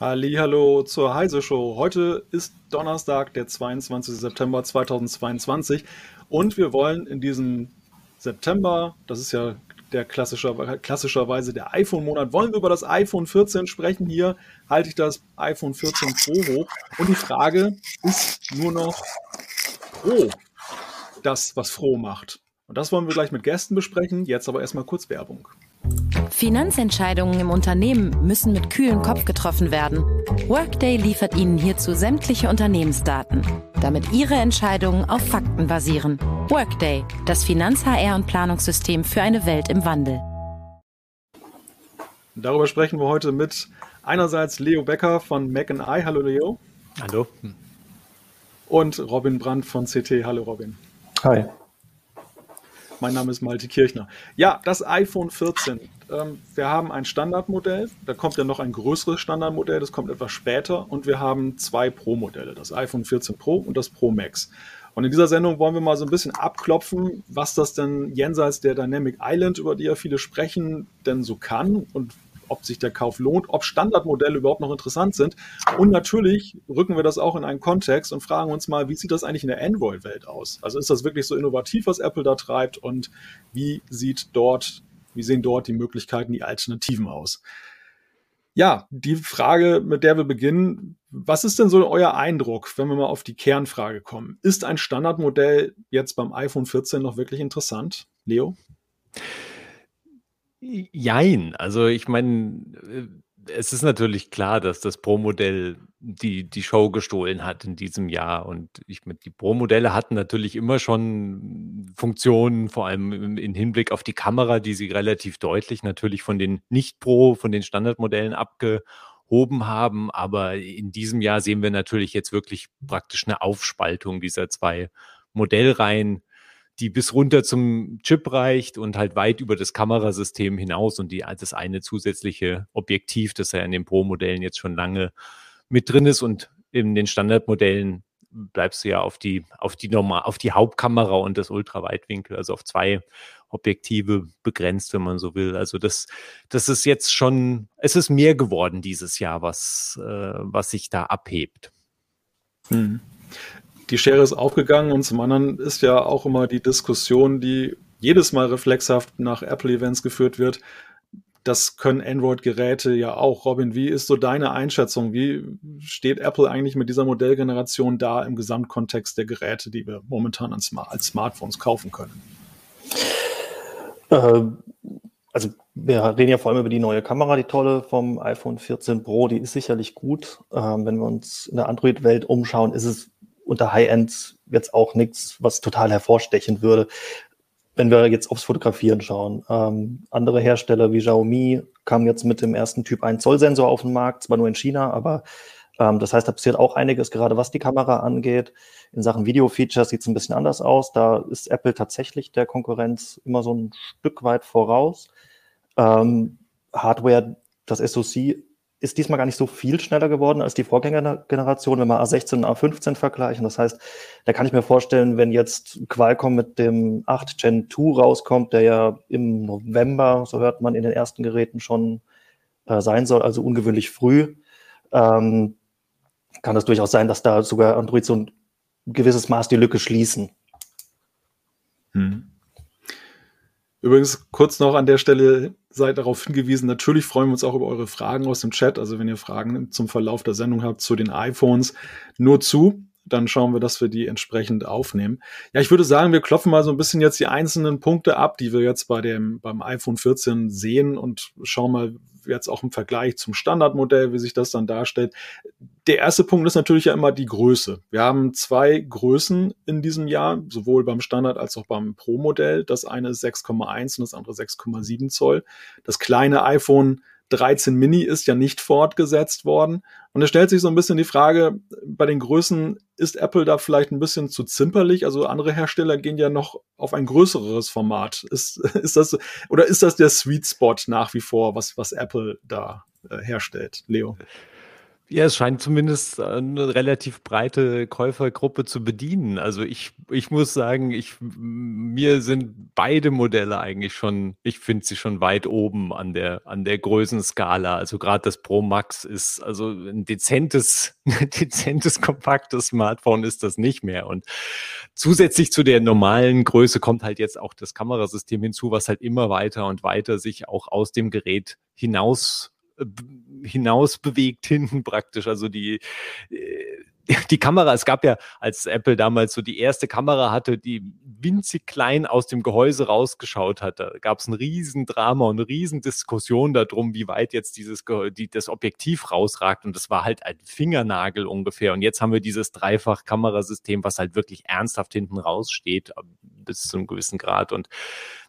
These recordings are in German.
Hallo zur Heise Show. Heute ist Donnerstag, der 22. September 2022 und wir wollen in diesem September, das ist ja der klassischer, klassischerweise der iPhone-Monat, wollen wir über das iPhone 14 sprechen. Hier halte ich das iPhone 14 Pro hoch und die Frage ist nur noch Pro das, was froh macht. Und das wollen wir gleich mit Gästen besprechen. Jetzt aber erstmal kurz Werbung. Finanzentscheidungen im Unternehmen müssen mit kühlem Kopf getroffen werden. Workday liefert Ihnen hierzu sämtliche Unternehmensdaten, damit Ihre Entscheidungen auf Fakten basieren. Workday, das Finanz-HR- und Planungssystem für eine Welt im Wandel. Darüber sprechen wir heute mit einerseits Leo Becker von Mac I. Hallo Leo. Hallo. Und Robin Brandt von CT. Hallo Robin. Hi. Mein Name ist Malte Kirchner. Ja, das iPhone 14. Ähm, wir haben ein Standardmodell, da kommt ja noch ein größeres Standardmodell, das kommt etwas später. Und wir haben zwei Pro-Modelle, das iPhone 14 Pro und das Pro Max. Und in dieser Sendung wollen wir mal so ein bisschen abklopfen, was das denn jenseits der Dynamic Island, über die ja viele sprechen, denn so kann und ob sich der Kauf lohnt, ob Standardmodelle überhaupt noch interessant sind. Und natürlich rücken wir das auch in einen Kontext und fragen uns mal, wie sieht das eigentlich in der Android-Welt aus? Also ist das wirklich so innovativ, was Apple da treibt und wie sieht dort, wie sehen dort die Möglichkeiten, die Alternativen aus? Ja, die Frage, mit der wir beginnen, was ist denn so euer Eindruck, wenn wir mal auf die Kernfrage kommen? Ist ein Standardmodell jetzt beim iPhone 14 noch wirklich interessant? Leo? Jein. Also ich meine, äh, es ist natürlich klar, dass das Pro-Modell die, die Show gestohlen hat in diesem Jahr. Und ich meine, die Pro-Modelle hatten natürlich immer schon Funktionen, vor allem im, im Hinblick auf die Kamera, die sie relativ deutlich natürlich von den Nicht-Pro, von den Standardmodellen abgehoben haben. Aber in diesem Jahr sehen wir natürlich jetzt wirklich praktisch eine Aufspaltung dieser zwei Modellreihen die bis runter zum Chip reicht und halt weit über das Kamerasystem hinaus und die, das eine zusätzliche Objektiv, das ja in den Pro-Modellen jetzt schon lange mit drin ist und in den Standardmodellen bleibst du ja auf die, auf die normal, auf die Hauptkamera und das Ultraweitwinkel, also auf zwei Objektive begrenzt, wenn man so will. Also das, das ist jetzt schon, es ist mehr geworden dieses Jahr, was, äh, was sich da abhebt. Hm die Schere ist aufgegangen und zum anderen ist ja auch immer die Diskussion, die jedes Mal reflexhaft nach Apple-Events geführt wird. Das können Android-Geräte ja auch. Robin, wie ist so deine Einschätzung? Wie steht Apple eigentlich mit dieser Modellgeneration da im Gesamtkontext der Geräte, die wir momentan als, Smartphones kaufen können? Äh, also wir reden ja vor allem über die neue Kamera, die tolle vom iPhone 14 Pro, die ist sicherlich gut. Ähm, wenn wir uns in der Android-Welt umschauen, ist es unter High-End jetzt auch nichts, was total hervorstechen würde. Wenn wir jetzt aufs Fotografieren schauen, ähm, andere Hersteller wie Xiaomi kamen jetzt mit dem ersten Typ 1 Zoll Sensor auf den Markt, zwar nur in China, aber ähm, das heißt, da passiert auch einiges, gerade was die Kamera angeht. In Sachen Video-Features sieht es ein bisschen anders aus. Da ist Apple tatsächlich der Konkurrenz immer so ein Stück weit voraus. Ähm, Hardware, das SoC ist diesmal gar nicht so viel schneller geworden als die Vorgängergeneration, wenn wir A16 und A15 vergleichen. Das heißt, da kann ich mir vorstellen, wenn jetzt Qualcomm mit dem 8 Gen 2 rauskommt, der ja im November, so hört man in den ersten Geräten schon äh, sein soll, also ungewöhnlich früh, ähm, kann das durchaus sein, dass da sogar Android so ein gewisses Maß die Lücke schließen. Hm. Übrigens kurz noch an der Stelle seid darauf hingewiesen, natürlich freuen wir uns auch über eure Fragen aus dem Chat. Also wenn ihr Fragen zum Verlauf der Sendung habt zu den iPhones, nur zu. Dann schauen wir, dass wir die entsprechend aufnehmen. Ja, ich würde sagen, wir klopfen mal so ein bisschen jetzt die einzelnen Punkte ab, die wir jetzt bei dem, beim iPhone 14 sehen und schauen mal, jetzt auch im Vergleich zum Standardmodell, wie sich das dann darstellt. Der erste Punkt ist natürlich ja immer die Größe. Wir haben zwei Größen in diesem Jahr, sowohl beim Standard als auch beim Pro-Modell. Das eine ist 6,1 und das andere 6,7 Zoll. Das kleine iPhone 13 Mini ist ja nicht fortgesetzt worden. Und es stellt sich so ein bisschen die Frage, bei den Größen ist Apple da vielleicht ein bisschen zu zimperlich? Also andere Hersteller gehen ja noch auf ein größeres Format. Ist, ist das, oder ist das der Sweet Spot nach wie vor, was, was Apple da äh, herstellt? Leo? Ja, es scheint zumindest eine relativ breite Käufergruppe zu bedienen. Also ich, ich muss sagen, ich, mir sind beide Modelle eigentlich schon, ich finde sie schon weit oben an der, an der Größenskala. Also gerade das Pro Max ist, also ein dezentes, dezentes, kompaktes Smartphone ist das nicht mehr. Und zusätzlich zu der normalen Größe kommt halt jetzt auch das Kamerasystem hinzu, was halt immer weiter und weiter sich auch aus dem Gerät hinaus äh, hinaus bewegt hinten praktisch. Also die, äh, die Kamera, es gab ja, als Apple damals so die erste Kamera hatte, die winzig klein aus dem Gehäuse rausgeschaut hat, da gab es ein Riesendrama und eine Riesendiskussion darum, wie weit jetzt dieses die, das Objektiv rausragt. Und das war halt ein Fingernagel ungefähr. Und jetzt haben wir dieses Dreifach-Kamerasystem, was halt wirklich ernsthaft hinten raussteht, bis zu einem gewissen Grad. Und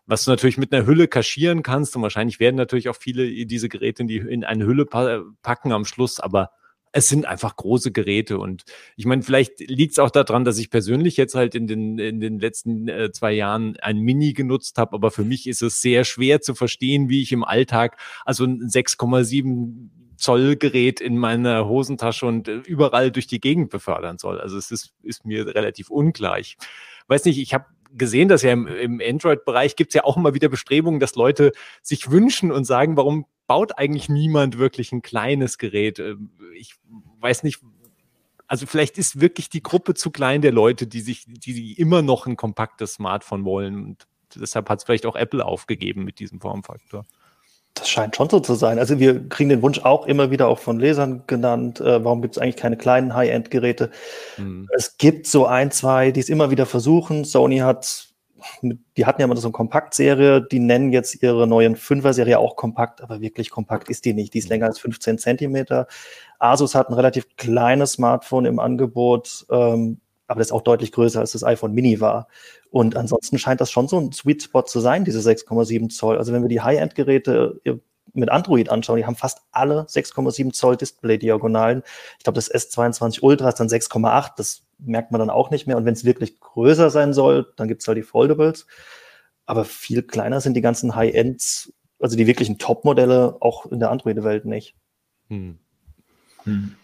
was du natürlich mit einer Hülle kaschieren kannst. Und wahrscheinlich werden natürlich auch viele diese Geräte in, die, in eine Hülle packen am Schluss, aber es sind einfach große Geräte und ich meine, vielleicht liegt es auch daran, dass ich persönlich jetzt halt in den, in den letzten äh, zwei Jahren ein Mini genutzt habe, aber für mich ist es sehr schwer zu verstehen, wie ich im Alltag also ein 6,7 Zoll Gerät in meiner Hosentasche und äh, überall durch die Gegend befördern soll. Also es ist, ist mir relativ unklar. Ich weiß nicht, ich habe gesehen, dass ja im, im Android-Bereich gibt es ja auch immer wieder Bestrebungen, dass Leute sich wünschen und sagen, warum baut eigentlich niemand wirklich ein kleines Gerät? Ähm, ich weiß nicht, also vielleicht ist wirklich die Gruppe zu klein der Leute, die sich, die immer noch ein kompaktes Smartphone wollen. Und deshalb hat es vielleicht auch Apple aufgegeben mit diesem Formfaktor. Das scheint schon so zu sein. Also wir kriegen den Wunsch auch immer wieder auch von Lesern genannt, äh, warum gibt es eigentlich keine kleinen High-End-Geräte? Mhm. Es gibt so ein, zwei, die es immer wieder versuchen. Sony hat, die hatten ja immer so eine Kompaktserie, die nennen jetzt ihre neuen Fünfer-Serie auch kompakt, aber wirklich kompakt ist die nicht. Die ist länger als 15 Zentimeter. Asus hat ein relativ kleines Smartphone im Angebot, ähm, aber das ist auch deutlich größer als das iPhone Mini war. Und ansonsten scheint das schon so ein Sweet Spot zu sein, diese 6,7 Zoll. Also wenn wir die High-End-Geräte äh, mit Android anschauen, die haben fast alle 6,7 Zoll Display-Diagonalen. Ich glaube, das S22 Ultra ist dann 6,8. Das merkt man dann auch nicht mehr. Und wenn es wirklich größer sein soll, dann gibt es halt die Foldables. Aber viel kleiner sind die ganzen High-Ends, also die wirklichen Top-Modelle, auch in der Android-Welt nicht. Hm. Hm.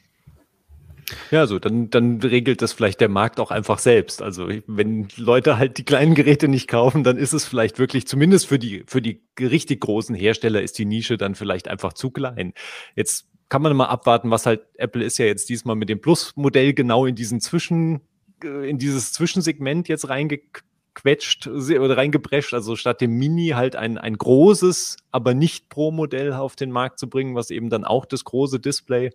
Ja, so, dann, dann regelt das vielleicht der Markt auch einfach selbst. Also, wenn Leute halt die kleinen Geräte nicht kaufen, dann ist es vielleicht wirklich, zumindest für die, für die richtig großen Hersteller ist die Nische dann vielleicht einfach zu klein. Jetzt kann man mal abwarten, was halt Apple ist ja jetzt diesmal mit dem Plus-Modell genau in diesen Zwischen, äh, in dieses Zwischensegment jetzt reingequetscht oder reingeprescht. Also statt dem Mini halt ein, ein großes, aber nicht Pro-Modell auf den Markt zu bringen, was eben dann auch das große Display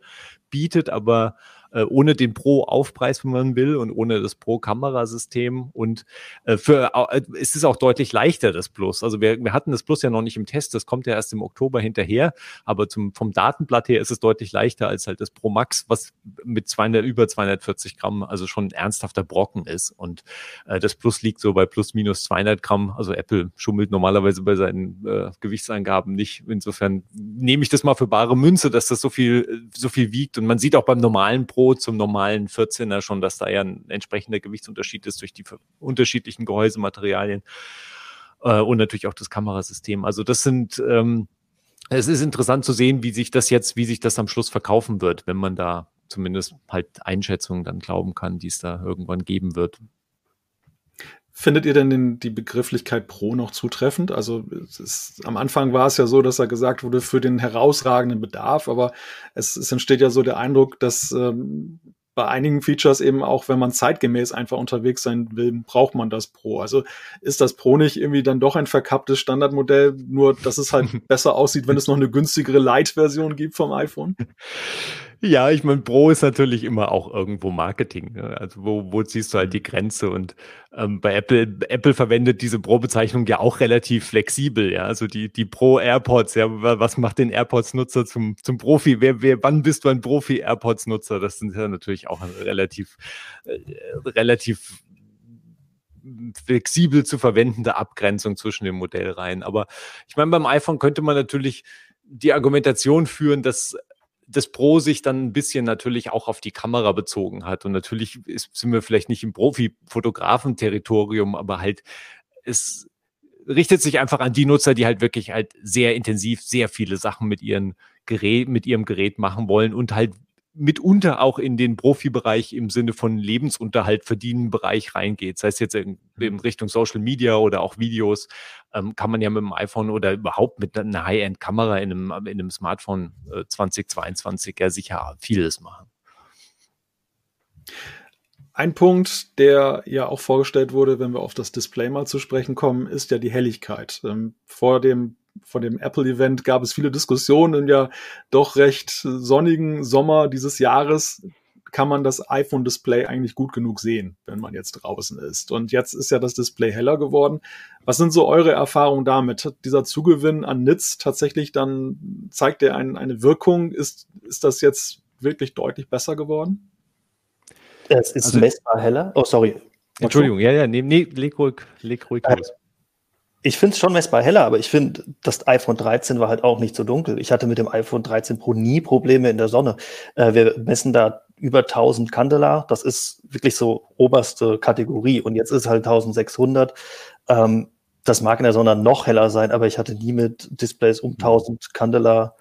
bietet, aber äh, ohne den Pro-Aufpreis, wenn man will, und ohne das Pro-Kamerasystem. Und äh, für äh, es ist auch deutlich leichter, das Plus. Also wir, wir hatten das Plus ja noch nicht im Test, das kommt ja erst im Oktober hinterher, aber zum, vom Datenblatt her ist es deutlich leichter als halt das Pro Max, was mit 200, über 240 Gramm, also schon ein ernsthafter Brocken ist. Und äh, das Plus liegt so bei plus minus 200 Gramm. Also Apple schummelt normalerweise bei seinen äh, Gewichtsangaben nicht. Insofern nehme ich das mal für bare Münze, dass das so viel, so viel wiegt. Und man sieht auch beim normalen Pro zum normalen 14er schon, dass da ja ein entsprechender Gewichtsunterschied ist durch die unterschiedlichen Gehäusematerialien äh, und natürlich auch das Kamerasystem. Also das sind, ähm, es ist interessant zu sehen, wie sich das jetzt, wie sich das am Schluss verkaufen wird, wenn man da zumindest halt Einschätzungen dann glauben kann, die es da irgendwann geben wird. Findet ihr denn den, die Begrifflichkeit Pro noch zutreffend? Also ist, am Anfang war es ja so, dass er gesagt wurde für den herausragenden Bedarf, aber es, es entsteht ja so der Eindruck, dass ähm, bei einigen Features eben auch, wenn man zeitgemäß einfach unterwegs sein will, braucht man das Pro. Also ist das Pro nicht irgendwie dann doch ein verkapptes Standardmodell, nur dass es halt besser aussieht, wenn es noch eine günstigere Light-Version gibt vom iPhone? Ja, ich meine, Pro ist natürlich immer auch irgendwo Marketing. Ne? Also wo, wo ziehst du halt die Grenze? Und ähm, bei Apple, Apple verwendet diese Pro-Bezeichnung ja auch relativ flexibel. Ja, also die die Pro AirPods. Ja, was macht den AirPods-Nutzer zum zum Profi? Wer, wer, wann bist du ein Profi AirPods-Nutzer? Das sind ja natürlich auch relativ äh, relativ flexibel zu verwendende Abgrenzung zwischen den Modellreihen. Aber ich meine, beim iPhone könnte man natürlich die Argumentation führen, dass das Pro sich dann ein bisschen natürlich auch auf die Kamera bezogen hat. Und natürlich ist, sind wir vielleicht nicht im Profi-Fotografen-Territorium, aber halt es richtet sich einfach an die Nutzer, die halt wirklich halt sehr intensiv sehr viele Sachen mit ihren Gerät, mit ihrem Gerät machen wollen und halt mitunter auch in den Profibereich im Sinne von Lebensunterhalt verdienen Bereich reingeht. Sei es jetzt in, in mhm. Richtung Social Media oder auch Videos, ähm, kann man ja mit dem iPhone oder überhaupt mit einer High-End-Kamera in einem, in einem Smartphone äh, 2022 ja sicher vieles machen. Ein Punkt, der ja auch vorgestellt wurde, wenn wir auf das Display mal zu sprechen kommen, ist ja die Helligkeit. Ähm, vor dem vor dem Apple-Event gab es viele Diskussionen. Im ja doch recht sonnigen Sommer dieses Jahres kann man das iPhone-Display eigentlich gut genug sehen, wenn man jetzt draußen ist. Und jetzt ist ja das Display heller geworden. Was sind so eure Erfahrungen damit? Hat dieser Zugewinn an Nitz tatsächlich dann, zeigt der ein, eine Wirkung? Ist, ist das jetzt wirklich deutlich besser geworden? Es ist also, messbar heller. Oh, sorry. Entschuldigung, ja, ja, nee, nee leg ruhig, leg ruhig los. Ich finde es schon messbar heller, aber ich finde, das iPhone 13 war halt auch nicht so dunkel. Ich hatte mit dem iPhone 13 Pro nie Probleme in der Sonne. Äh, wir messen da über 1000 Candela. Das ist wirklich so oberste Kategorie. Und jetzt ist halt 1600. Ähm, das mag in der Sonne noch heller sein, aber ich hatte nie mit Displays um 1000 Candela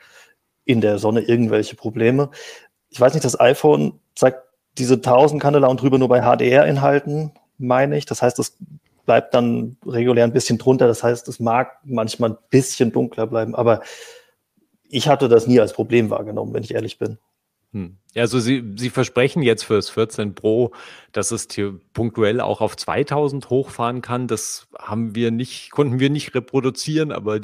in der Sonne irgendwelche Probleme. Ich weiß nicht, das iPhone zeigt diese 1000 Candela und drüber nur bei HDR-Inhalten, meine ich. Das heißt, es bleibt dann regulär ein bisschen drunter. Das heißt, es mag manchmal ein bisschen dunkler bleiben, aber ich hatte das nie als Problem wahrgenommen, wenn ich ehrlich bin. Hm. Ja, also Sie, Sie versprechen jetzt für das 14 Pro, dass es hier punktuell auch auf 2000 hochfahren kann. Das haben wir nicht, konnten wir nicht reproduzieren, aber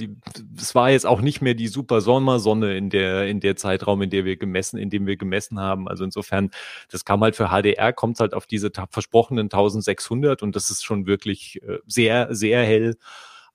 es war jetzt auch nicht mehr die super Sommersonne in der, in der Zeitraum, in der wir gemessen, in dem wir gemessen haben. Also insofern, das kam halt für HDR, kommt halt auf diese versprochenen 1600 und das ist schon wirklich äh, sehr, sehr hell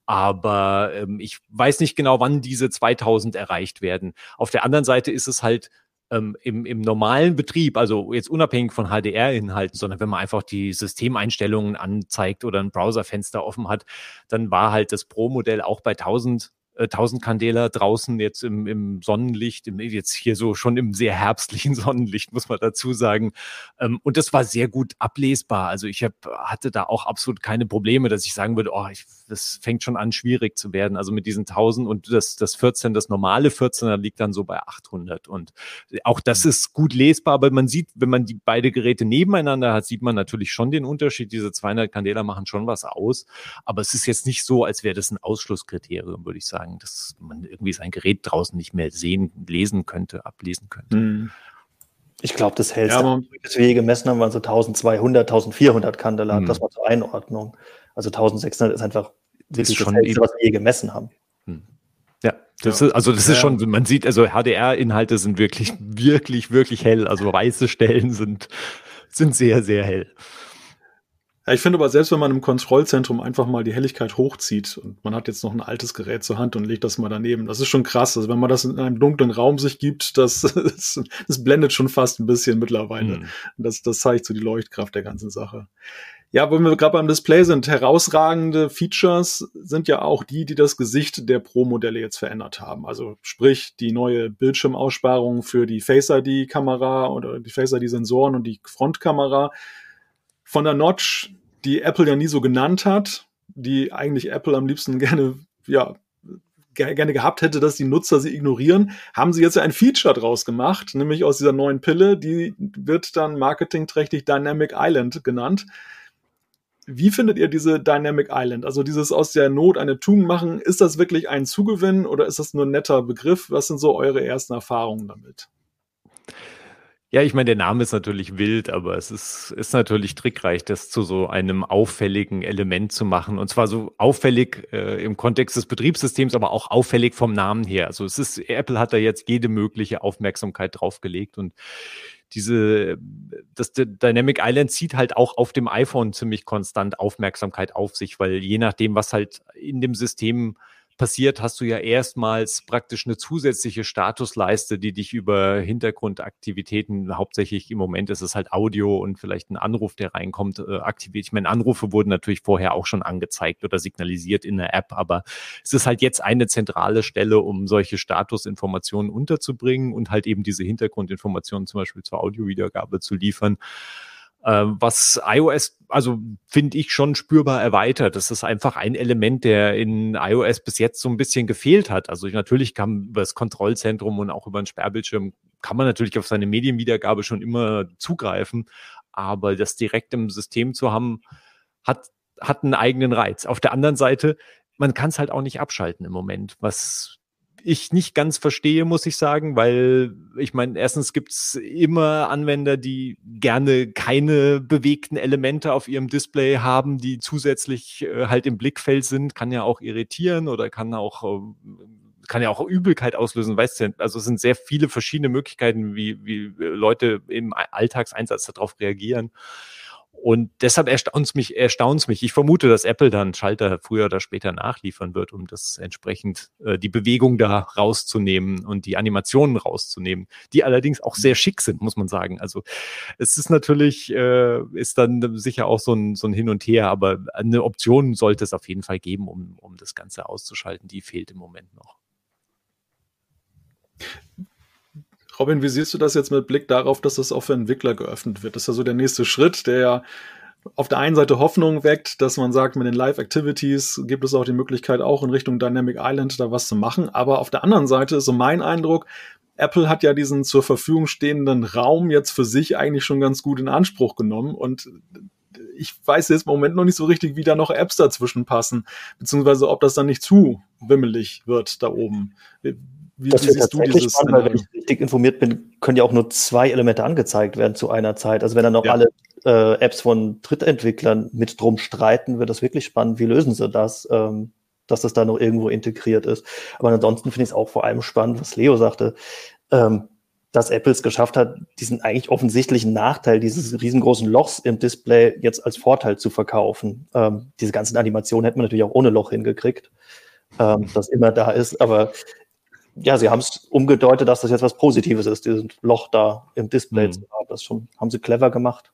aber ähm, ich weiß nicht genau, wann diese 2000 erreicht werden. Auf der anderen Seite ist es halt ähm, im, im normalen Betrieb, also jetzt unabhängig von HDR-Inhalten, sondern wenn man einfach die Systemeinstellungen anzeigt oder ein Browserfenster offen hat, dann war halt das Pro-Modell auch bei 1000 1000 äh, Candela draußen jetzt im, im Sonnenlicht, im, jetzt hier so schon im sehr herbstlichen Sonnenlicht, muss man dazu sagen. Ähm, und das war sehr gut ablesbar. Also ich hab, hatte da auch absolut keine Probleme, dass ich sagen würde, oh, ich, das fängt schon an, schwierig zu werden. Also mit diesen 1000 und das, das 14, das normale 14er liegt dann so bei 800. Und auch das mhm. ist gut lesbar, aber man sieht, wenn man die beide Geräte nebeneinander hat, sieht man natürlich schon den Unterschied. Diese 200 Candela machen schon was aus. Aber es ist jetzt nicht so, als wäre das ein Ausschlusskriterium, würde ich sagen sagen, dass man irgendwie sein Gerät draußen nicht mehr sehen, lesen könnte, ablesen könnte. Mhm. Ich glaube, das hellste, ja, das wir je gemessen haben, waren so 1200, 1400 Candela. Mhm. Das war zur Einordnung. Also 1600 ist einfach wirklich das, das hellste, was wir je gemessen haben. Mhm. Ja, das ja. ist, also das ja. ist schon, man sieht, also HDR-Inhalte sind wirklich, wirklich, wirklich hell. Also weiße Stellen sind, sind sehr, sehr hell. Ja, ich finde aber selbst wenn man im Kontrollzentrum einfach mal die Helligkeit hochzieht und man hat jetzt noch ein altes Gerät zur Hand und legt das mal daneben, das ist schon krass. Also wenn man das in einem dunklen Raum sich gibt, das, das, das blendet schon fast ein bisschen mittlerweile. Mhm. Das, das zeigt so die Leuchtkraft der ganzen Sache. Ja, wenn wir gerade beim Display sind, herausragende Features sind ja auch die, die das Gesicht der Pro-Modelle jetzt verändert haben. Also sprich die neue Bildschirmaussparung für die Face ID-Kamera oder die Face ID-Sensoren und die Frontkamera von der Notch, die Apple ja nie so genannt hat, die eigentlich Apple am liebsten gerne, ja, gerne gehabt hätte, dass die Nutzer sie ignorieren, haben sie jetzt ja ein Feature draus gemacht, nämlich aus dieser neuen Pille, die wird dann marketingträchtig Dynamic Island genannt. Wie findet ihr diese Dynamic Island? Also dieses aus der Not eine Tugend machen, ist das wirklich ein Zugewinn oder ist das nur ein netter Begriff? Was sind so eure ersten Erfahrungen damit? Ja, ich meine, der Name ist natürlich wild, aber es ist, ist natürlich trickreich, das zu so einem auffälligen Element zu machen. Und zwar so auffällig äh, im Kontext des Betriebssystems, aber auch auffällig vom Namen her. Also es ist, Apple hat da jetzt jede mögliche Aufmerksamkeit draufgelegt und diese, das Dynamic Island zieht halt auch auf dem iPhone ziemlich konstant Aufmerksamkeit auf sich, weil je nachdem, was halt in dem System passiert, hast du ja erstmals praktisch eine zusätzliche Statusleiste, die dich über Hintergrundaktivitäten, hauptsächlich im Moment ist es halt Audio und vielleicht ein Anruf, der reinkommt, äh, aktiviert. Ich meine, Anrufe wurden natürlich vorher auch schon angezeigt oder signalisiert in der App, aber es ist halt jetzt eine zentrale Stelle, um solche Statusinformationen unterzubringen und halt eben diese Hintergrundinformationen zum Beispiel zur Audiowiedergabe zu liefern. Ähm, was iOS, also finde ich schon spürbar erweitert. Das ist einfach ein Element, der in iOS bis jetzt so ein bisschen gefehlt hat. Also ich, natürlich kam über das Kontrollzentrum und auch über den Sperrbildschirm kann man natürlich auf seine Medienwiedergabe schon immer zugreifen, aber das direkt im System zu haben, hat, hat einen eigenen Reiz. Auf der anderen Seite, man kann es halt auch nicht abschalten im Moment, was ich nicht ganz verstehe, muss ich sagen, weil ich meine, erstens gibt's immer Anwender, die gerne keine bewegten Elemente auf ihrem Display haben, die zusätzlich äh, halt im Blickfeld sind, kann ja auch irritieren oder kann auch äh, kann ja auch Übelkeit auslösen, weißt du, also es sind sehr viele verschiedene Möglichkeiten, wie, wie Leute im Alltagseinsatz darauf reagieren. Und deshalb erstaunt es mich, erstaunt's mich. Ich vermute, dass Apple dann Schalter früher oder später nachliefern wird, um das entsprechend äh, die Bewegung da rauszunehmen und die Animationen rauszunehmen, die allerdings auch sehr schick sind, muss man sagen. Also es ist natürlich, äh, ist dann sicher auch so ein, so ein Hin und Her, aber eine Option sollte es auf jeden Fall geben, um, um das Ganze auszuschalten. Die fehlt im Moment noch. Robin, wie siehst du das jetzt mit Blick darauf, dass das auch für Entwickler geöffnet wird? Das ist ja so der nächste Schritt, der ja auf der einen Seite Hoffnung weckt, dass man sagt, mit den Live-Activities gibt es auch die Möglichkeit, auch in Richtung Dynamic Island da was zu machen. Aber auf der anderen Seite ist so mein Eindruck, Apple hat ja diesen zur Verfügung stehenden Raum jetzt für sich eigentlich schon ganz gut in Anspruch genommen und ich weiß jetzt im Moment noch nicht so richtig, wie da noch Apps dazwischen passen, beziehungsweise ob das dann nicht zu wimmelig wird da oben. Wie, das wie siehst du dieses spannend, weil wenn ich richtig informiert bin, können ja auch nur zwei Elemente angezeigt werden zu einer Zeit. Also wenn dann noch ja. alle äh, Apps von Drittentwicklern mit drum streiten, wird das wirklich spannend. Wie lösen sie das, ähm, dass das da noch irgendwo integriert ist? Aber ansonsten finde ich es auch vor allem spannend, was Leo sagte, ähm, dass Apple es geschafft hat, diesen eigentlich offensichtlichen Nachteil dieses riesengroßen Lochs im Display jetzt als Vorteil zu verkaufen. Ähm, diese ganzen Animationen hätte man natürlich auch ohne Loch hingekriegt, ähm, das immer da ist. Aber ja, sie haben es umgedeutet, dass das jetzt was Positives ist, dieses Loch da im Display mhm. zu haben. Das schon, haben sie clever gemacht.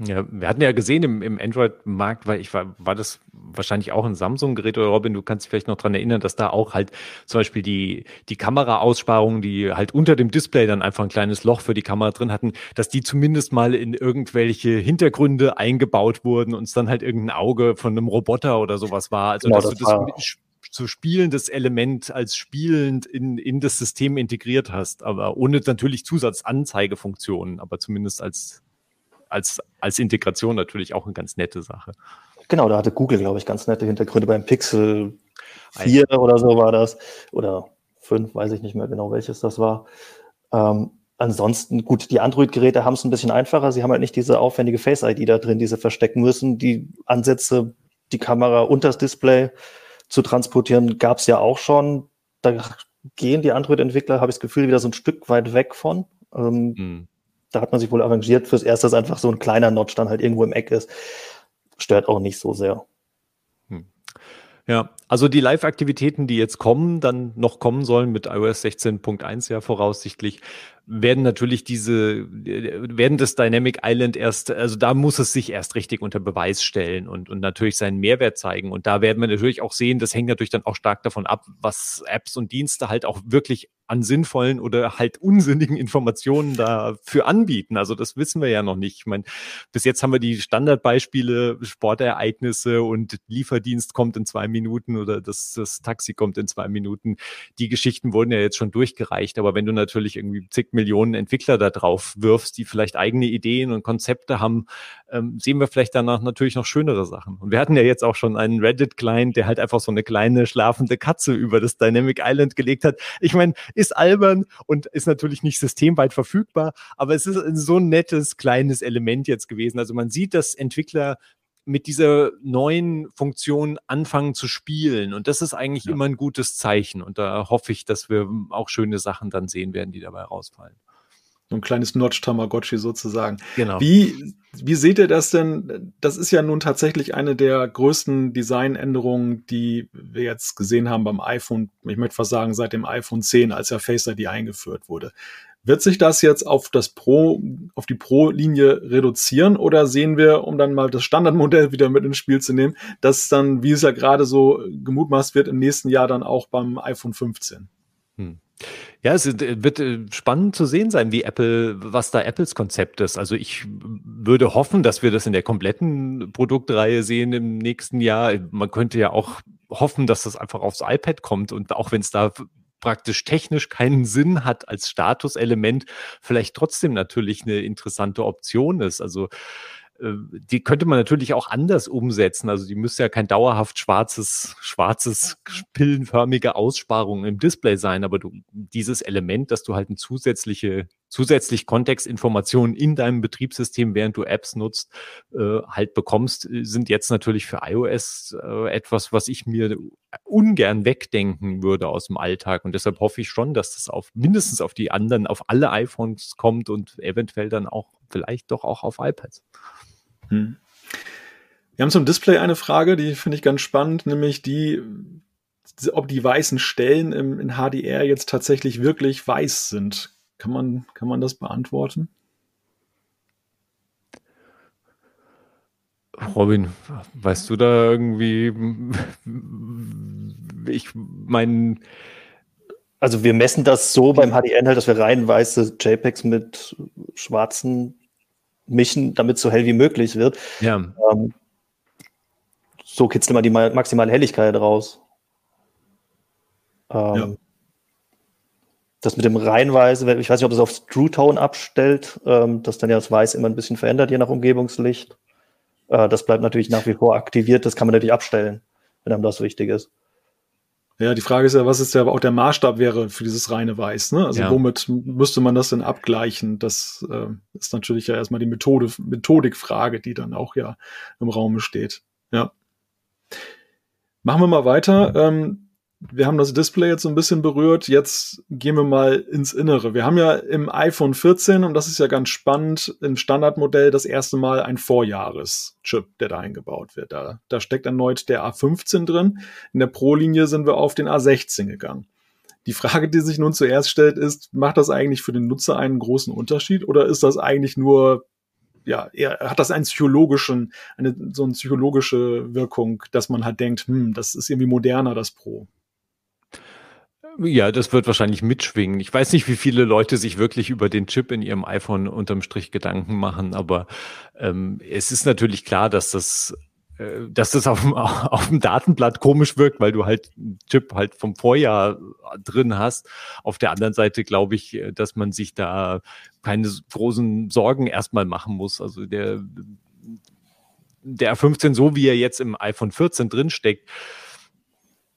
Ja, wir hatten ja gesehen im, im Android-Markt, weil ich war, war das wahrscheinlich auch ein Samsung-Gerät oder Robin, du kannst dich vielleicht noch dran erinnern, dass da auch halt zum Beispiel die, die Kameraaussparungen, die halt unter dem Display dann einfach ein kleines Loch für die Kamera drin hatten, dass die zumindest mal in irgendwelche Hintergründe eingebaut wurden und es dann halt irgendein Auge von einem Roboter oder sowas war. Also genau, dass das du das zu spielendes Element als spielend in, in das System integriert hast, aber ohne natürlich Zusatzanzeigefunktionen, aber zumindest als, als, als Integration natürlich auch eine ganz nette Sache. Genau, da hatte Google, glaube ich, ganz nette Hintergründe beim Pixel 4 also. oder so war das. Oder 5, weiß ich nicht mehr genau, welches das war. Ähm, ansonsten, gut, die Android-Geräte haben es ein bisschen einfacher. Sie haben halt nicht diese aufwendige Face-ID da drin, die sie verstecken müssen. Die Ansätze, die Kamera und das Display zu transportieren, gab es ja auch schon. Da gehen die Android-Entwickler, habe ich das Gefühl, wieder so ein Stück weit weg von. Ähm, mhm. Da hat man sich wohl arrangiert fürs Erste, dass einfach so ein kleiner Notch dann halt irgendwo im Eck ist. Stört auch nicht so sehr. Hm. Ja, also die Live-Aktivitäten, die jetzt kommen, dann noch kommen sollen mit iOS 16.1 ja voraussichtlich, werden natürlich diese, werden das Dynamic Island erst, also da muss es sich erst richtig unter Beweis stellen und, und natürlich seinen Mehrwert zeigen. Und da werden wir natürlich auch sehen, das hängt natürlich dann auch stark davon ab, was Apps und Dienste halt auch wirklich an sinnvollen oder halt unsinnigen Informationen dafür anbieten. Also das wissen wir ja noch nicht. Ich meine, bis jetzt haben wir die Standardbeispiele, Sportereignisse und Lieferdienst kommt in zwei Minuten oder das, das Taxi kommt in zwei Minuten. Die Geschichten wurden ja jetzt schon durchgereicht. Aber wenn du natürlich irgendwie zig Millionen Entwickler da drauf wirfst, die vielleicht eigene Ideen und Konzepte haben, ähm, sehen wir vielleicht danach natürlich noch schönere Sachen. Und wir hatten ja jetzt auch schon einen Reddit-Client, der halt einfach so eine kleine schlafende Katze über das Dynamic Island gelegt hat. Ich meine, ist albern und ist natürlich nicht systemweit verfügbar, aber es ist so ein nettes kleines Element jetzt gewesen. Also man sieht, dass Entwickler mit dieser neuen Funktion anfangen zu spielen. Und das ist eigentlich ja. immer ein gutes Zeichen. Und da hoffe ich, dass wir auch schöne Sachen dann sehen werden, die dabei rausfallen. So ein kleines Notch-Tamagotchi sozusagen. Genau. Wie, wie seht ihr das denn? Das ist ja nun tatsächlich eine der größten Designänderungen, die wir jetzt gesehen haben beim iPhone. Ich möchte fast sagen, seit dem iPhone 10, als ja Face ID eingeführt wurde. Wird sich das jetzt auf das Pro, auf die Pro-Linie reduzieren oder sehen wir, um dann mal das Standardmodell wieder mit ins Spiel zu nehmen, dass dann, wie es ja gerade so gemutmaßt wird, im nächsten Jahr dann auch beim iPhone 15? Hm. Ja, es wird äh, spannend zu sehen sein, wie Apple, was da Apples Konzept ist. Also ich würde hoffen, dass wir das in der kompletten Produktreihe sehen im nächsten Jahr. Man könnte ja auch hoffen, dass das einfach aufs iPad kommt und auch wenn es da praktisch technisch keinen Sinn hat als Statuselement, vielleicht trotzdem natürlich eine interessante Option ist. Also die könnte man natürlich auch anders umsetzen. Also die müsste ja kein dauerhaft schwarzes, schwarzes, pillenförmige Aussparung im Display sein, aber du, dieses Element, dass du halt eine zusätzliche, zusätzlich Kontextinformationen in deinem Betriebssystem, während du Apps nutzt, äh, halt bekommst, sind jetzt natürlich für iOS äh, etwas, was ich mir ungern wegdenken würde aus dem Alltag. Und deshalb hoffe ich schon, dass das auf mindestens auf die anderen, auf alle iPhones kommt und eventuell dann auch vielleicht doch auch auf iPads. Hm. Wir haben zum Display eine Frage, die finde ich ganz spannend, nämlich die, ob die weißen Stellen im, in HDR jetzt tatsächlich wirklich weiß sind. Kann man, kann man das beantworten? Robin, weißt du da irgendwie, ich meine, also wir messen das so beim HDR, dass wir rein weiße JPEGs mit schwarzen mischen, damit es so hell wie möglich wird. Ja. Ähm, so kitzeln wir die maximale Helligkeit raus. Ähm, ja. Das mit dem Reinweise, ich weiß nicht, ob das auf True Tone abstellt, ähm, dass dann ja das Weiß immer ein bisschen verändert, je nach Umgebungslicht. Äh, das bleibt natürlich nach wie vor aktiviert, das kann man natürlich abstellen, wenn einem das wichtig ist. Ja, die Frage ist ja, was ist ja auch der Maßstab wäre für dieses reine Weiß, ne? Also ja. womit müsste man das denn abgleichen? Das äh, ist natürlich ja erstmal die Methode, Methodikfrage, die dann auch ja im Raum steht. Ja. Machen wir mal weiter. Ähm, wir haben das Display jetzt so ein bisschen berührt. Jetzt gehen wir mal ins Innere. Wir haben ja im iPhone 14, und das ist ja ganz spannend, im Standardmodell das erste Mal ein Vorjahreschip, der da eingebaut wird. Da, da steckt erneut der A15 drin. In der Pro-Linie sind wir auf den A16 gegangen. Die Frage, die sich nun zuerst stellt, ist, macht das eigentlich für den Nutzer einen großen Unterschied oder ist das eigentlich nur ja, er hat das einen psychologischen, eine so eine psychologische Wirkung, dass man halt denkt, hm, das ist irgendwie moderner, das Pro. Ja, das wird wahrscheinlich mitschwingen. Ich weiß nicht, wie viele Leute sich wirklich über den Chip in ihrem iPhone unterm Strich Gedanken machen, aber ähm, es ist natürlich klar, dass das äh, dass das auf dem, auf dem Datenblatt komisch wirkt, weil du halt einen Chip halt vom Vorjahr drin hast. Auf der anderen Seite glaube ich, dass man sich da keine großen Sorgen erstmal machen muss. Also der, der R15, so wie er jetzt im iPhone 14 drin steckt,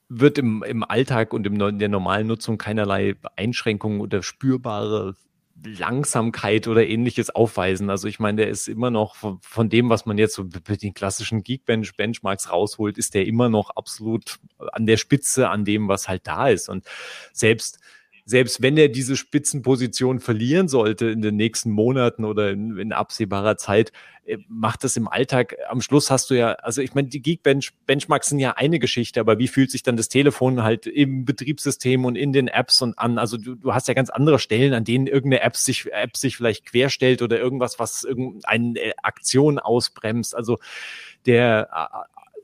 wird im, im Alltag und in der normalen Nutzung keinerlei Einschränkungen oder spürbare Langsamkeit oder ähnliches aufweisen. Also ich meine, der ist immer noch von, von dem, was man jetzt so mit den klassischen Geekbench Benchmarks rausholt, ist der immer noch absolut an der Spitze an dem, was halt da ist. Und selbst selbst wenn er diese Spitzenposition verlieren sollte in den nächsten Monaten oder in, in absehbarer Zeit, äh, macht das im Alltag. Am Schluss hast du ja, also ich meine, die Geekbench Benchmarks sind ja eine Geschichte, aber wie fühlt sich dann das Telefon halt im Betriebssystem und in den Apps und an? Also du, du hast ja ganz andere Stellen, an denen irgendeine App sich, App sich vielleicht querstellt oder irgendwas, was irgendeine Aktion ausbremst. Also der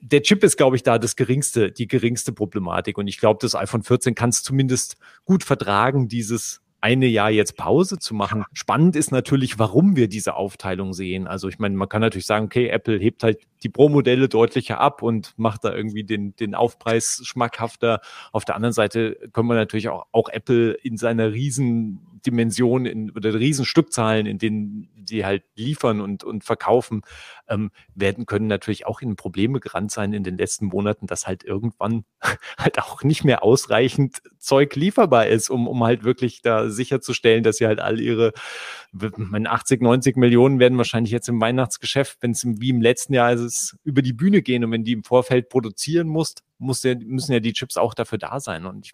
der Chip ist, glaube ich, da das geringste, die geringste Problematik. Und ich glaube, das iPhone 14 kann es zumindest gut vertragen, dieses eine Jahr jetzt Pause zu machen. Spannend ist natürlich, warum wir diese Aufteilung sehen. Also ich meine, man kann natürlich sagen, okay, Apple hebt halt die Pro-Modelle deutlicher ab und macht da irgendwie den, den Aufpreis schmackhafter. Auf der anderen Seite können wir natürlich auch, auch Apple in seiner Riesendimension in, oder Riesenstückzahlen, in denen die halt liefern und, und verkaufen, ähm, werden können natürlich auch in Probleme gerannt sein in den letzten Monaten, dass halt irgendwann halt auch nicht mehr ausreichend Zeug lieferbar ist, um, um halt wirklich da sicherzustellen, dass sie halt all ihre, meine 80, 90 Millionen werden wahrscheinlich jetzt im Weihnachtsgeschäft, wenn es wie im letzten Jahr ist, über die Bühne gehen und wenn die im Vorfeld produzieren musst, muss ja, müssen ja die Chips auch dafür da sein. Und ich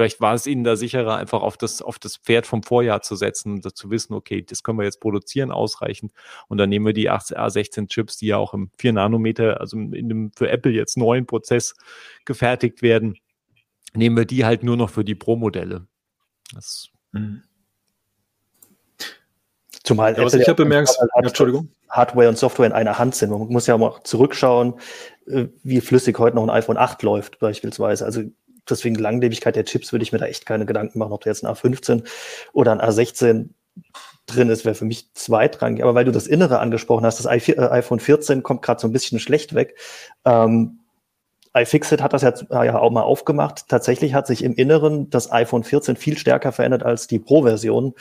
Vielleicht war es ihnen da sicherer, einfach auf das, auf das Pferd vom Vorjahr zu setzen und zu wissen, okay, das können wir jetzt produzieren ausreichend. Und dann nehmen wir die A16 Chips, die ja auch im 4 Nanometer, also in dem für Apple jetzt neuen Prozess gefertigt werden, nehmen wir die halt nur noch für die Pro-Modelle. Das mhm. Zumal ja, Apple ich habe bemerkt, ja, Entschuldigung. Hardware und Software in einer Hand sind. Man muss ja auch zurückschauen, äh, wie flüssig heute noch ein iPhone 8 läuft, beispielsweise. Also deswegen Langlebigkeit der Chips würde ich mir da echt keine Gedanken machen, ob da jetzt ein A15 oder ein A16 drin ist, wäre für mich zweitrangig. Aber weil du das Innere angesprochen hast, das iPhone 14 kommt gerade so ein bisschen schlecht weg. Ähm, iFixit hat das jetzt ja auch mal aufgemacht. Tatsächlich hat sich im Inneren das iPhone 14 viel stärker verändert als die Pro-Version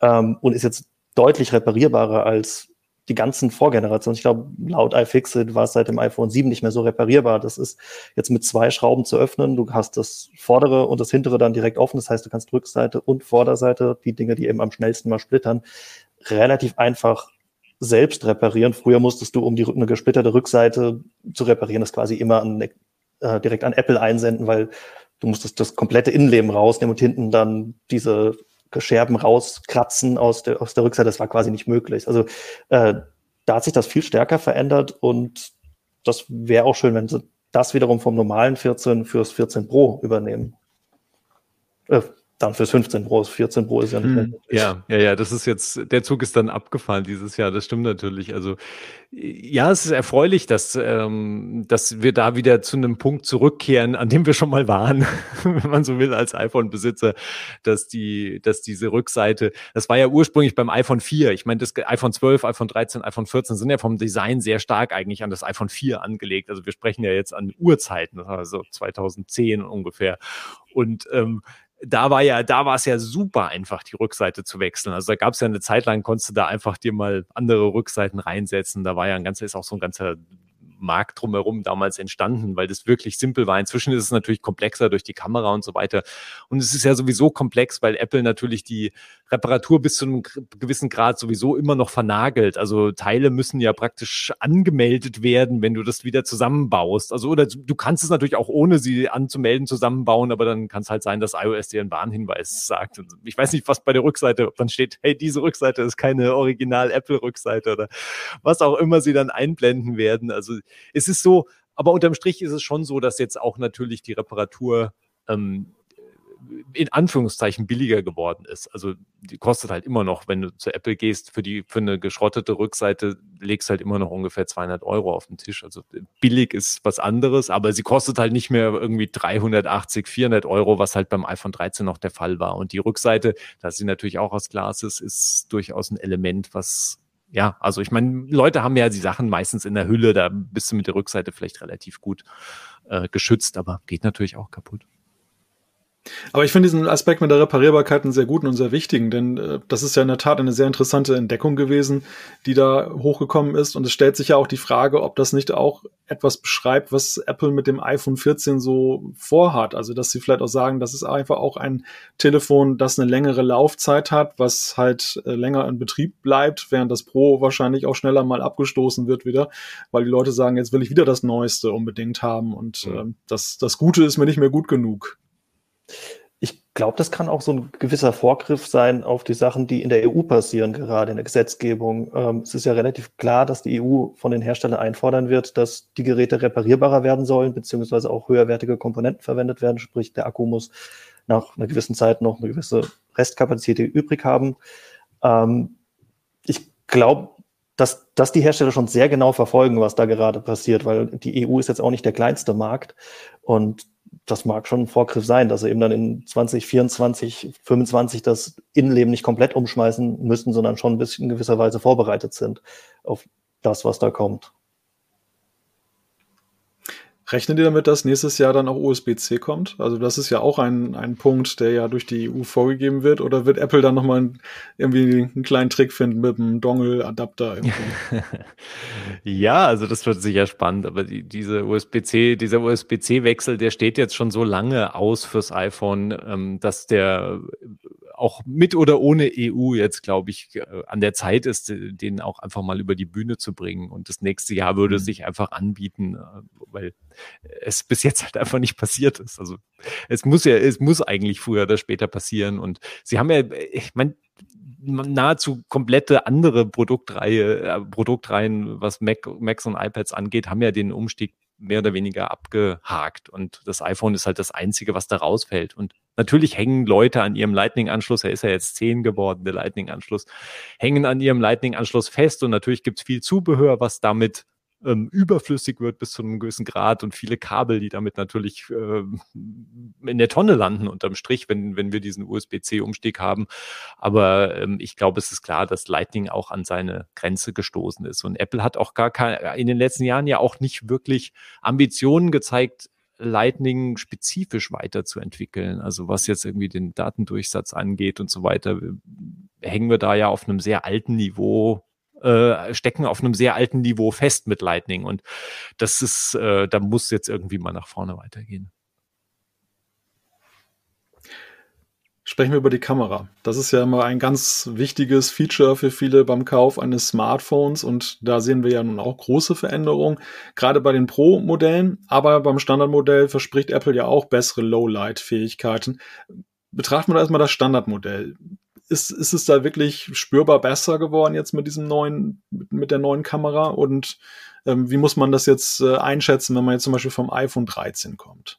ähm, und ist jetzt deutlich reparierbarer als die ganzen Vorgenerationen. Ich glaube, laut iFixit war es seit dem iPhone 7 nicht mehr so reparierbar. Das ist jetzt mit zwei Schrauben zu öffnen. Du hast das vordere und das hintere dann direkt offen. Das heißt, du kannst Rückseite und Vorderseite, die Dinge, die eben am schnellsten mal splittern, relativ einfach selbst reparieren. Früher musstest du, um die eine gesplitterte Rückseite zu reparieren, das quasi immer an, äh, direkt an Apple einsenden, weil du musstest das komplette Innenleben rausnehmen und hinten dann diese Scherben rauskratzen aus der, aus der Rückseite. Das war quasi nicht möglich. Also äh, da hat sich das viel stärker verändert und das wäre auch schön, wenn sie das wiederum vom normalen 14 fürs 14 Pro übernehmen. Äh, dann fürs 15 Pro, 14 Pro ist ja nicht mehr. Hm, ja, ja, ja, das ist jetzt, der Zug ist dann abgefallen dieses Jahr, das stimmt natürlich. Also ja, es ist erfreulich, dass, ähm, dass wir da wieder zu einem Punkt zurückkehren, an dem wir schon mal waren, wenn man so will, als iPhone-Besitzer, dass die, dass diese Rückseite, das war ja ursprünglich beim iPhone 4. Ich meine, das iPhone 12, iPhone 13, iPhone 14 sind ja vom Design sehr stark eigentlich an das iPhone 4 angelegt. Also wir sprechen ja jetzt an Urzeiten, also 2010 ungefähr. Und ähm, da war ja, da war es ja super einfach, die Rückseite zu wechseln. Also da gab es ja eine Zeit lang, konntest du da einfach dir mal andere Rückseiten reinsetzen. Da war ja ein ganzer, ist auch so ein ganzer Markt drumherum damals entstanden, weil das wirklich simpel war. Inzwischen ist es natürlich komplexer durch die Kamera und so weiter. Und es ist ja sowieso komplex, weil Apple natürlich die Reparatur bis zu einem gewissen Grad sowieso immer noch vernagelt. Also Teile müssen ja praktisch angemeldet werden, wenn du das wieder zusammenbaust. Also oder du kannst es natürlich auch ohne sie anzumelden zusammenbauen, aber dann kann es halt sein, dass iOS dir einen Warnhinweis sagt. Ich weiß nicht, was bei der Rückseite, dann steht, hey, diese Rückseite ist keine Original Apple Rückseite oder was auch immer sie dann einblenden werden. Also es ist so, aber unterm Strich ist es schon so, dass jetzt auch natürlich die Reparatur ähm, in Anführungszeichen billiger geworden ist. Also die kostet halt immer noch, wenn du zu Apple gehst, für die für eine geschrottete Rückseite legst halt immer noch ungefähr 200 Euro auf den Tisch. Also billig ist was anderes, aber sie kostet halt nicht mehr irgendwie 380, 400 Euro, was halt beim iPhone 13 noch der Fall war. Und die Rückseite, da sie natürlich auch aus Glas ist, ist durchaus ein Element, was ja, also ich meine, Leute haben ja die Sachen meistens in der Hülle, da bist du mit der Rückseite vielleicht relativ gut äh, geschützt, aber geht natürlich auch kaputt. Aber ich finde diesen Aspekt mit der Reparierbarkeit einen sehr guten und sehr wichtigen, denn äh, das ist ja in der Tat eine sehr interessante Entdeckung gewesen, die da hochgekommen ist. Und es stellt sich ja auch die Frage, ob das nicht auch etwas beschreibt, was Apple mit dem iPhone 14 so vorhat. Also, dass sie vielleicht auch sagen, das ist einfach auch ein Telefon, das eine längere Laufzeit hat, was halt äh, länger in Betrieb bleibt, während das Pro wahrscheinlich auch schneller mal abgestoßen wird wieder, weil die Leute sagen, jetzt will ich wieder das Neueste unbedingt haben und äh, das, das Gute ist mir nicht mehr gut genug. Ich glaube, das kann auch so ein gewisser Vorgriff sein auf die Sachen, die in der EU passieren, gerade in der Gesetzgebung. Ähm, es ist ja relativ klar, dass die EU von den Herstellern einfordern wird, dass die Geräte reparierbarer werden sollen, beziehungsweise auch höherwertige Komponenten verwendet werden. Sprich, der Akku muss nach einer gewissen Zeit noch eine gewisse Restkapazität übrig haben. Ähm, ich glaube, dass, dass die Hersteller schon sehr genau verfolgen, was da gerade passiert, weil die EU ist jetzt auch nicht der kleinste Markt. Und das mag schon ein Vorgriff sein, dass sie eben dann in 2024, 25 das Innenleben nicht komplett umschmeißen müssen, sondern schon ein bisschen in gewisser Weise vorbereitet sind auf das, was da kommt. Rechnen ihr damit, dass nächstes Jahr dann auch USB-C kommt? Also das ist ja auch ein, ein Punkt, der ja durch die EU vorgegeben wird. Oder wird Apple dann nochmal irgendwie einen kleinen Trick finden mit einem Dongle-Adapter? ja, also das wird sicher spannend. Aber die, diese USB-C, dieser USB-C-Wechsel, der steht jetzt schon so lange aus fürs iPhone, ähm, dass der auch mit oder ohne EU jetzt, glaube ich, äh, an der Zeit ist, äh, den auch einfach mal über die Bühne zu bringen. Und das nächste Jahr würde mhm. sich einfach anbieten, äh, weil es bis jetzt halt einfach nicht passiert ist. Also es muss ja, es muss eigentlich früher oder später passieren. Und sie haben ja, ich meine, nahezu komplette andere Produktreihe, Produktreihen, was Mac, Macs und iPads angeht, haben ja den Umstieg mehr oder weniger abgehakt. Und das iPhone ist halt das Einzige, was da rausfällt. Und natürlich hängen Leute an ihrem Lightning-Anschluss, er ist ja jetzt 10 geworden, der Lightning-Anschluss, hängen an ihrem Lightning-Anschluss fest. Und natürlich gibt es viel Zubehör, was damit ähm, überflüssig wird bis zu einem gewissen Grad und viele Kabel, die damit natürlich äh, in der Tonne landen unterm Strich, wenn, wenn wir diesen USB-C-Umstieg haben. Aber ähm, ich glaube, es ist klar, dass Lightning auch an seine Grenze gestoßen ist. Und Apple hat auch gar kein, in den letzten Jahren ja auch nicht wirklich Ambitionen gezeigt, Lightning spezifisch weiterzuentwickeln. Also was jetzt irgendwie den Datendurchsatz angeht und so weiter, hängen wir da ja auf einem sehr alten Niveau äh, stecken auf einem sehr alten Niveau fest mit Lightning. Und das ist, äh, da muss jetzt irgendwie mal nach vorne weitergehen. Sprechen wir über die Kamera. Das ist ja immer ein ganz wichtiges Feature für viele beim Kauf eines Smartphones und da sehen wir ja nun auch große Veränderungen, gerade bei den Pro-Modellen, aber beim Standardmodell verspricht Apple ja auch bessere Lowlight-Fähigkeiten. Betrachten wir erstmal das Standardmodell. Ist, ist es da wirklich spürbar besser geworden jetzt mit diesem neuen, mit, mit der neuen Kamera und ähm, wie muss man das jetzt äh, einschätzen, wenn man jetzt zum Beispiel vom iPhone 13 kommt?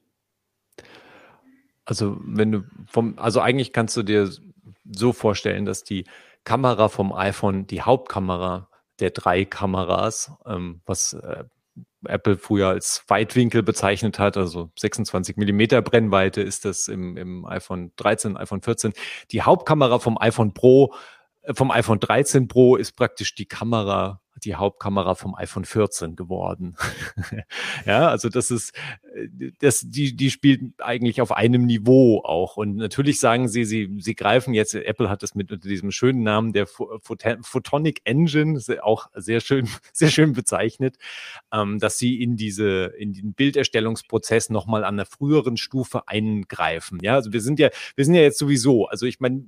Also wenn du vom, also eigentlich kannst du dir so vorstellen, dass die Kamera vom iPhone, die Hauptkamera der drei Kameras, ähm, was äh, Apple früher als Weitwinkel bezeichnet hat, also 26 Millimeter Brennweite ist das im, im iPhone 13, iPhone 14. Die Hauptkamera vom iPhone Pro, vom iPhone 13 Pro ist praktisch die Kamera die Hauptkamera vom iPhone 14 geworden. ja, also das ist, äh, das, die, die spielt eigentlich auf einem Niveau auch. Und natürlich sagen sie, sie, sie greifen jetzt, Apple hat es mit unter diesem schönen Namen der Photonic Engine, auch sehr schön, sehr schön bezeichnet, ähm, dass sie in diese, in den Bilderstellungsprozess nochmal an der früheren Stufe eingreifen. Ja, also wir sind ja, wir sind ja jetzt sowieso, also ich meine,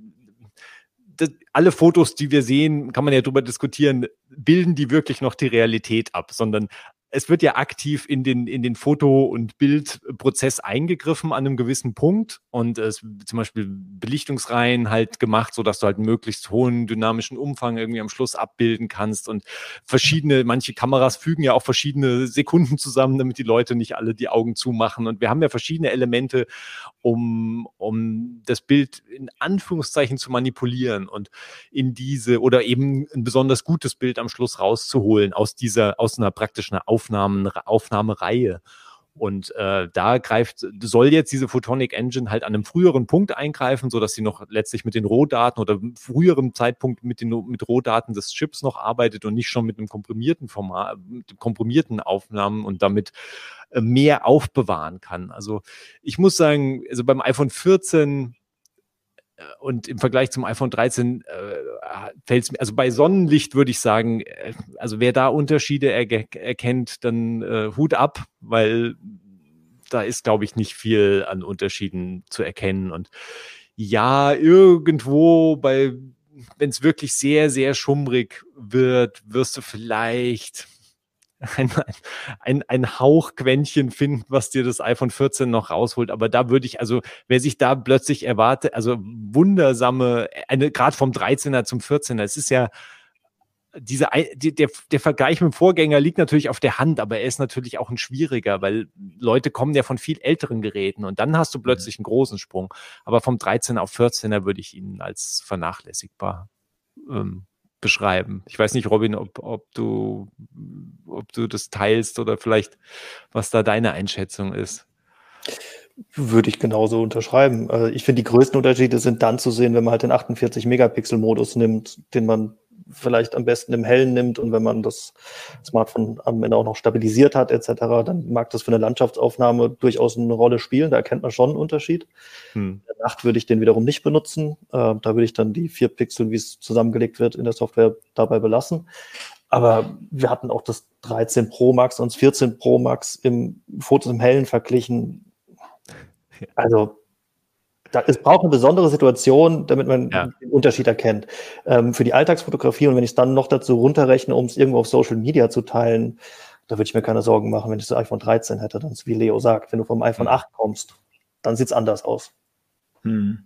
das, alle Fotos, die wir sehen, kann man ja darüber diskutieren, bilden die wirklich noch die Realität ab, sondern es wird ja aktiv in den, in den Foto- und Bildprozess eingegriffen an einem gewissen Punkt und es zum Beispiel Belichtungsreihen halt gemacht, so dass du halt einen möglichst hohen dynamischen Umfang irgendwie am Schluss abbilden kannst und verschiedene, manche Kameras fügen ja auch verschiedene Sekunden zusammen, damit die Leute nicht alle die Augen zumachen und wir haben ja verschiedene Elemente, um, um das Bild in Anführungszeichen zu manipulieren und in diese oder eben ein besonders gutes Bild am Schluss rauszuholen aus dieser, aus einer praktischen Aufnahmen, Aufnahmereihe. Und äh, da greift, soll jetzt diese Photonic Engine halt an einem früheren Punkt eingreifen, so dass sie noch letztlich mit den Rohdaten oder früheren Zeitpunkt mit den mit Rohdaten des Chips noch arbeitet und nicht schon mit einem komprimierten Format, komprimierten Aufnahmen und damit äh, mehr aufbewahren kann. Also ich muss sagen, also beim iPhone 14 äh, und im Vergleich zum iPhone 13 äh, fällt es mir, also bei Sonnenlicht würde ich sagen, äh, also wer da Unterschiede er erkennt, dann äh, Hut ab, weil da ist, glaube ich, nicht viel an Unterschieden zu erkennen. Und ja, irgendwo bei, wenn es wirklich sehr, sehr schummrig wird, wirst du vielleicht ein, ein, ein Hauchquäntchen finden, was dir das iPhone 14 noch rausholt. Aber da würde ich, also wer sich da plötzlich erwartet, also wundersame, eine gerade vom 13er zum 14er, es ist ja diese, die, der, der Vergleich mit dem Vorgänger liegt natürlich auf der Hand, aber er ist natürlich auch ein schwieriger, weil Leute kommen ja von viel älteren Geräten und dann hast du plötzlich einen großen Sprung. Aber vom 13er auf 14er würde ich ihn als vernachlässigbar ähm, beschreiben. Ich weiß nicht, Robin, ob, ob, du, ob du das teilst oder vielleicht, was da deine Einschätzung ist. Würde ich genauso unterschreiben. Also ich finde, die größten Unterschiede sind dann zu sehen, wenn man halt den 48-Megapixel-Modus nimmt, den man vielleicht am besten im Hellen nimmt und wenn man das Smartphone am Ende auch noch stabilisiert hat etc., dann mag das für eine Landschaftsaufnahme durchaus eine Rolle spielen. Da erkennt man schon einen Unterschied. Hm. In der Nacht würde ich den wiederum nicht benutzen. Äh, da würde ich dann die vier Pixel, wie es zusammengelegt wird in der Software, dabei belassen. Aber wir hatten auch das 13 Pro Max und das 14 Pro Max im Fotos im Hellen verglichen. Also da, es braucht eine besondere Situation, damit man ja. den Unterschied erkennt. Ähm, für die Alltagsfotografie und wenn ich es dann noch dazu runterrechne, um es irgendwo auf Social Media zu teilen, da würde ich mir keine Sorgen machen, wenn ich das iPhone 13 hätte. Dann ist wie Leo sagt, wenn du vom iPhone 8 hm. kommst, dann sieht es anders aus. Hm.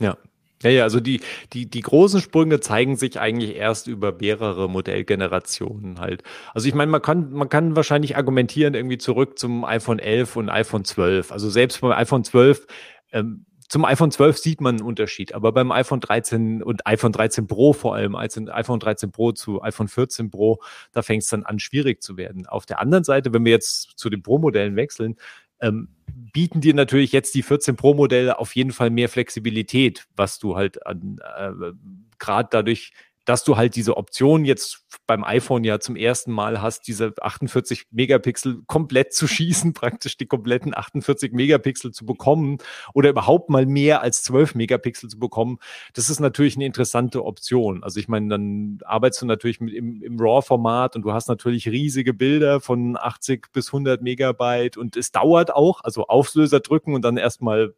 Ja, ja, ja, also die, die, die großen Sprünge zeigen sich eigentlich erst über mehrere Modellgenerationen halt. Also ich meine, man kann, man kann wahrscheinlich argumentieren irgendwie zurück zum iPhone 11 und iPhone 12. Also selbst beim iPhone 12, ähm, zum iPhone 12 sieht man einen Unterschied, aber beim iPhone 13 und iPhone 13 Pro vor allem, als iPhone 13 Pro zu iPhone 14 Pro, da fängt es dann an, schwierig zu werden. Auf der anderen Seite, wenn wir jetzt zu den Pro-Modellen wechseln, ähm, bieten dir natürlich jetzt die 14 Pro Modelle auf jeden Fall mehr Flexibilität, was du halt an, äh, gerade dadurch, dass du halt diese Option jetzt beim iPhone ja zum ersten Mal hast, diese 48 Megapixel komplett zu schießen, praktisch die kompletten 48 Megapixel zu bekommen oder überhaupt mal mehr als 12 Megapixel zu bekommen, das ist natürlich eine interessante Option. Also ich meine, dann arbeitest du natürlich mit im, im RAW-Format und du hast natürlich riesige Bilder von 80 bis 100 Megabyte und es dauert auch, also Auflöser drücken und dann erstmal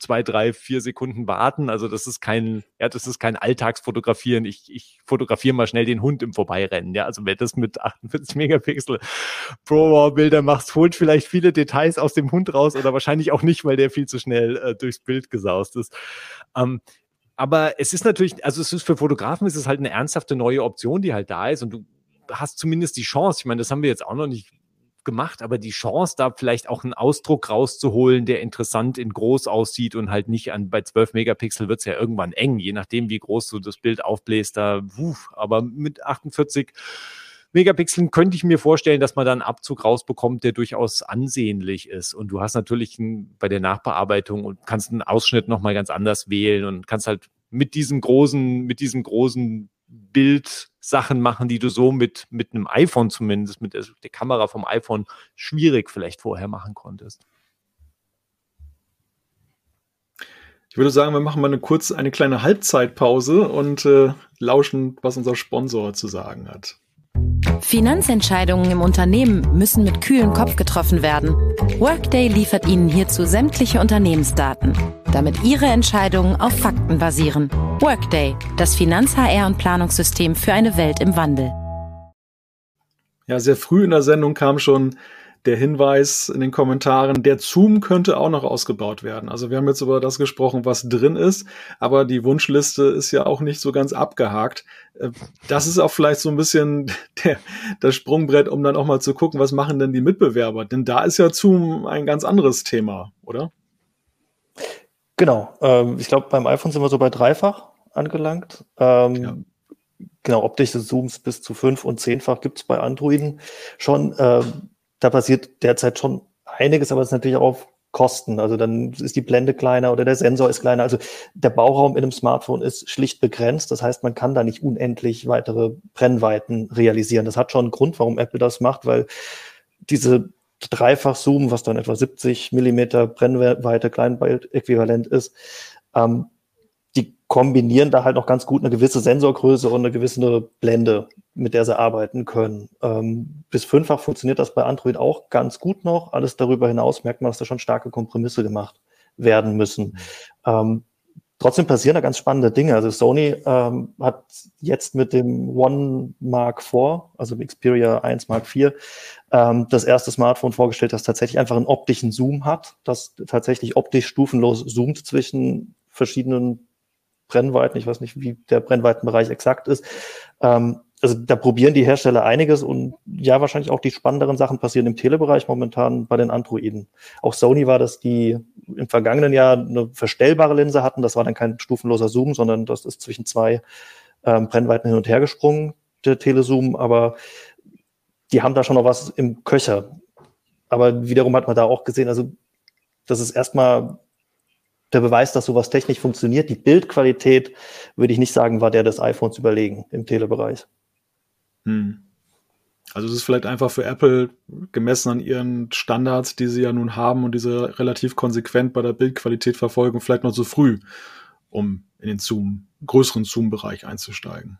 zwei, drei, vier Sekunden warten. Also das ist kein, ja, das ist kein Alltagsfotografieren. Ich, ich fotografiere mal schnell den Hund im Vorbeirennen. Ja, also wenn das mit 48 Megapixel Pro Bilder machst, holt vielleicht viele Details aus dem Hund raus oder wahrscheinlich auch nicht, weil der viel zu schnell äh, durchs Bild gesaust ist. Ähm, aber es ist natürlich, also es ist für Fotografen ist es halt eine ernsthafte neue Option, die halt da ist und du hast zumindest die Chance. Ich meine, das haben wir jetzt auch noch nicht gemacht, aber die Chance, da vielleicht auch einen Ausdruck rauszuholen, der interessant in groß aussieht und halt nicht an bei 12 Megapixel wird es ja irgendwann eng, je nachdem, wie groß du das Bild aufbläst, da, wuff, aber mit 48 Megapixeln könnte ich mir vorstellen, dass man da einen Abzug rausbekommt, der durchaus ansehnlich ist. Und du hast natürlich ein, bei der Nachbearbeitung und kannst einen Ausschnitt nochmal ganz anders wählen und kannst halt mit diesem großen, mit diesem großen Bildsachen machen, die du so mit, mit einem iPhone zumindest, mit der, der Kamera vom iPhone schwierig vielleicht vorher machen konntest. Ich würde sagen, wir machen mal eine kurz eine kleine Halbzeitpause und äh, lauschen, was unser Sponsor zu sagen hat. Finanzentscheidungen im Unternehmen müssen mit kühlem Kopf getroffen werden. Workday liefert Ihnen hierzu sämtliche Unternehmensdaten, damit Ihre Entscheidungen auf Fakten basieren. Workday, das Finanz-HR- und Planungssystem für eine Welt im Wandel. Ja, sehr früh in der Sendung kam schon der Hinweis in den Kommentaren, der Zoom könnte auch noch ausgebaut werden. Also wir haben jetzt über das gesprochen, was drin ist, aber die Wunschliste ist ja auch nicht so ganz abgehakt. Äh, das ist auch vielleicht so ein bisschen der, das Sprungbrett, um dann auch mal zu gucken, was machen denn die Mitbewerber? Denn da ist ja Zoom ein ganz anderes Thema, oder? Genau. Ähm, ich glaube, beim iPhone sind wir so bei dreifach angelangt. Ähm, ja. Genau, optische Zooms bis zu fünf und zehnfach gibt es bei Androiden schon. Ähm, da passiert derzeit schon einiges, aber es ist natürlich auch auf Kosten. Also dann ist die Blende kleiner oder der Sensor ist kleiner. Also der Bauraum in einem Smartphone ist schlicht begrenzt. Das heißt, man kann da nicht unendlich weitere Brennweiten realisieren. Das hat schon einen Grund, warum Apple das macht, weil diese Dreifach-Zoom, was dann etwa 70 Millimeter Brennweite Kleinbild-Äquivalent ist, ähm, kombinieren da halt auch ganz gut eine gewisse Sensorgröße und eine gewisse Blende, mit der sie arbeiten können. Ähm, bis fünffach funktioniert das bei Android auch ganz gut noch. Alles darüber hinaus merkt man, dass da schon starke Kompromisse gemacht werden müssen. Ähm, trotzdem passieren da ganz spannende Dinge. Also Sony ähm, hat jetzt mit dem One Mark IV, also Xperia 1 Mark IV, ähm, das erste Smartphone vorgestellt, das tatsächlich einfach einen optischen Zoom hat, das tatsächlich optisch stufenlos zoomt zwischen verschiedenen Brennweiten. Ich weiß nicht, wie der Brennweitenbereich exakt ist. Ähm, also da probieren die Hersteller einiges und ja, wahrscheinlich auch die spannenderen Sachen passieren im Telebereich momentan bei den Androiden. Auch Sony war das, die im vergangenen Jahr eine verstellbare Linse hatten. Das war dann kein stufenloser Zoom, sondern das ist zwischen zwei ähm, Brennweiten hin und her gesprungen, der Telezoom. Aber die haben da schon noch was im Köcher. Aber wiederum hat man da auch gesehen, also das ist erstmal der Beweis, dass sowas technisch funktioniert. Die Bildqualität, würde ich nicht sagen, war der des iPhones überlegen im Telebereich. Hm. Also es ist vielleicht einfach für Apple gemessen an ihren Standards, die sie ja nun haben und diese relativ konsequent bei der Bildqualität verfolgen, vielleicht noch zu früh, um in den Zoom, größeren Zoom-Bereich einzusteigen.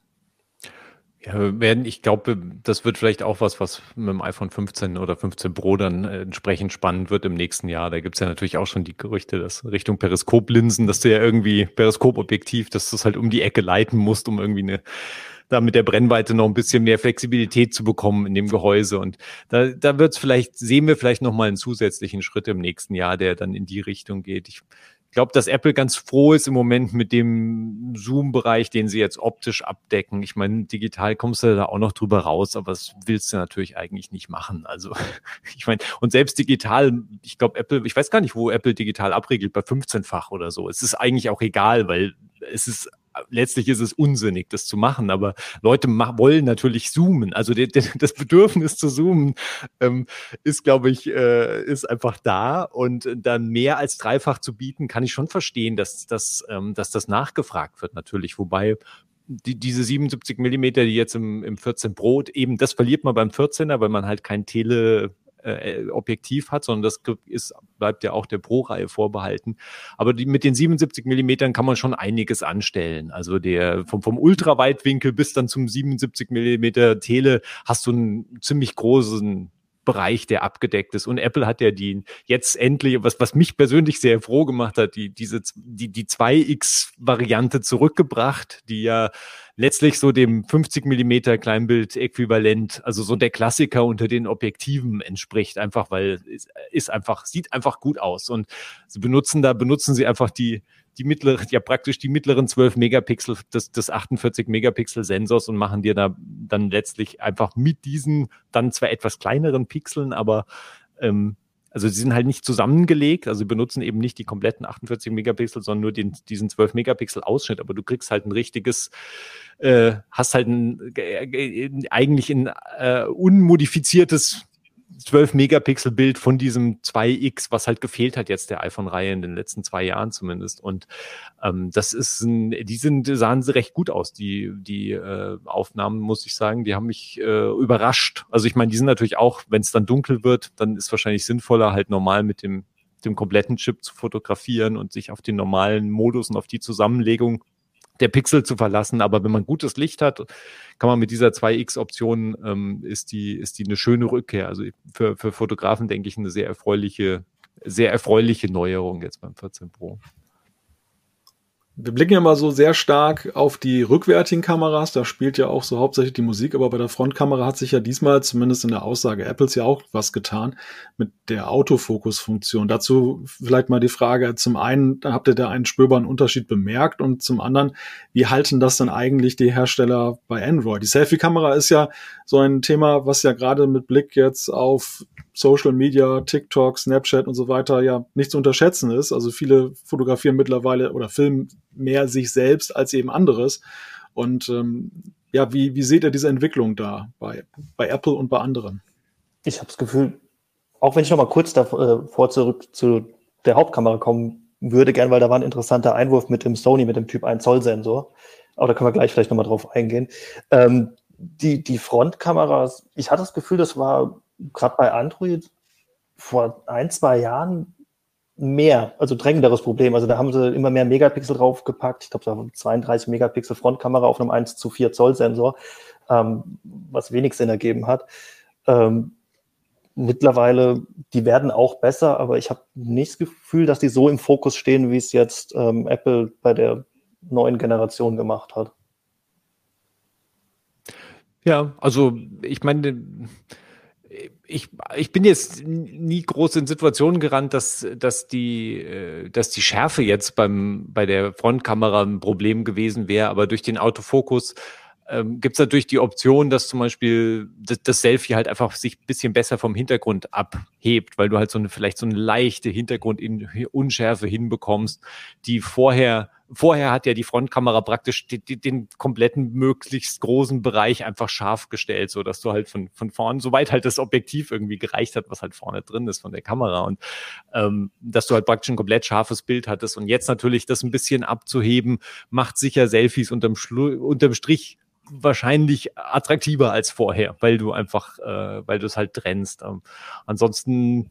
Ja, werden, ich glaube, das wird vielleicht auch was, was mit dem iPhone 15 oder 15 Pro dann äh, entsprechend spannend wird im nächsten Jahr. Da gibt's ja natürlich auch schon die Gerüchte, dass Richtung Periskoplinsen, dass du ja irgendwie Periskopobjektiv, dass du es halt um die Ecke leiten musst, um irgendwie eine da mit der Brennweite noch ein bisschen mehr Flexibilität zu bekommen in dem Gehäuse. Und da, da wird's vielleicht, sehen wir vielleicht noch mal einen zusätzlichen Schritt im nächsten Jahr, der dann in die Richtung geht. Ich ich glaube, dass Apple ganz froh ist im Moment mit dem Zoom-Bereich, den sie jetzt optisch abdecken. Ich meine, digital kommst du da auch noch drüber raus, aber das willst du natürlich eigentlich nicht machen. Also, ich meine, und selbst digital, ich glaube, Apple, ich weiß gar nicht, wo Apple digital abregelt, bei 15-fach oder so. Es ist eigentlich auch egal, weil es ist letztlich ist es unsinnig, das zu machen, aber Leute wollen natürlich zoomen. Also de, de, das Bedürfnis zu zoomen ähm, ist, glaube ich, äh, ist einfach da und dann mehr als dreifach zu bieten, kann ich schon verstehen, dass, dass, ähm, dass das nachgefragt wird natürlich. Wobei die, diese 77 Millimeter, die jetzt im, im 14 Pro, eben das verliert man beim 14er, weil man halt kein Tele äh, Objektiv hat, sondern das ist, bleibt ja auch der Pro-Reihe vorbehalten. Aber die, mit den 77 Millimetern kann man schon einiges anstellen. Also der vom, vom Ultraweitwinkel bis dann zum 77 Millimeter Tele hast du einen ziemlich großen Bereich, der abgedeckt ist. Und Apple hat ja die jetzt endlich, was, was mich persönlich sehr froh gemacht hat, die, diese, die, die 2X-Variante zurückgebracht, die ja letztlich so dem 50 Millimeter Kleinbild-Äquivalent, also so der Klassiker unter den Objektiven entspricht, einfach weil es ist einfach, sieht einfach gut aus. Und sie benutzen da, benutzen sie einfach die, die mittleren, ja praktisch die mittleren 12 Megapixel des, des 48 Megapixel Sensors und machen dir da dann letztlich einfach mit diesen dann zwar etwas kleineren Pixeln, aber ähm, also sie sind halt nicht zusammengelegt, also sie benutzen eben nicht die kompletten 48 Megapixel, sondern nur den, diesen 12 Megapixel Ausschnitt, aber du kriegst halt ein richtiges, äh, hast halt ein, äh, eigentlich ein äh, unmodifiziertes 12 Megapixel Bild von diesem 2X, was halt gefehlt hat jetzt der iPhone-Reihe in den letzten zwei Jahren zumindest. Und ähm, das ist ein, die sind, sahen sie recht gut aus, die, die äh, Aufnahmen, muss ich sagen. Die haben mich äh, überrascht. Also ich meine, die sind natürlich auch, wenn es dann dunkel wird, dann ist wahrscheinlich sinnvoller, halt normal mit dem dem kompletten Chip zu fotografieren und sich auf den normalen Modus und auf die Zusammenlegung der Pixel zu verlassen. Aber wenn man gutes Licht hat, kann man mit dieser 2X-Option, ähm, ist, die, ist die eine schöne Rückkehr. Also für, für Fotografen denke ich eine sehr erfreuliche, sehr erfreuliche Neuerung jetzt beim 14 Pro. Wir blicken ja mal so sehr stark auf die rückwärtigen Kameras. Da spielt ja auch so hauptsächlich die Musik, aber bei der Frontkamera hat sich ja diesmal, zumindest in der Aussage Apples, ja auch was getan mit der Autofokus-Funktion. Dazu vielleicht mal die Frage, zum einen, habt ihr da einen spürbaren Unterschied bemerkt und zum anderen, wie halten das dann eigentlich die Hersteller bei Android? Die Selfie-Kamera ist ja so ein Thema, was ja gerade mit Blick jetzt auf Social Media, TikTok, Snapchat und so weiter ja nicht zu unterschätzen ist. Also viele fotografieren mittlerweile oder filmen mehr sich selbst als eben anderes. Und ähm, ja, wie, wie seht ihr diese Entwicklung da bei, bei Apple und bei anderen? Ich habe das Gefühl, auch wenn ich noch mal kurz davor äh, zurück zu der Hauptkamera kommen würde, gern, weil da war ein interessanter Einwurf mit dem Sony, mit dem Typ 1 Zoll Sensor. Aber da können wir gleich vielleicht noch mal drauf eingehen. Ähm, die, die Frontkameras, ich hatte das Gefühl, das war gerade bei Android vor ein, zwei Jahren mehr, also drängenderes Problem. Also da haben sie immer mehr Megapixel draufgepackt. Ich glaube, da haben 32 Megapixel Frontkamera auf einem 1 zu 4 Zoll Sensor, ähm, was wenig Sinn ergeben hat. Ähm, mittlerweile, die werden auch besser, aber ich habe nicht das Gefühl, dass die so im Fokus stehen, wie es jetzt ähm, Apple bei der neuen Generation gemacht hat. Ja, also ich meine, ich, ich bin jetzt nie groß in Situationen gerannt, dass, dass, die, äh, dass die Schärfe jetzt beim, bei der Frontkamera ein Problem gewesen wäre, aber durch den Autofokus ähm, gibt es natürlich die Option, dass zum Beispiel das, das Selfie halt einfach sich ein bisschen besser vom Hintergrund abhebt, weil du halt so eine vielleicht so eine leichte Hintergrundunschärfe hinbekommst, die vorher vorher hat ja die Frontkamera praktisch die, die, den kompletten möglichst großen Bereich einfach scharf gestellt, so dass du halt von, von vorn, soweit halt das Objektiv irgendwie gereicht hat, was halt vorne drin ist von der Kamera und ähm, dass du halt praktisch ein komplett scharfes Bild hattest und jetzt natürlich das ein bisschen abzuheben, macht sicher Selfies unterm, Schlu unterm Strich wahrscheinlich attraktiver als vorher, weil du einfach, äh, weil du es halt trennst. Ähm, ansonsten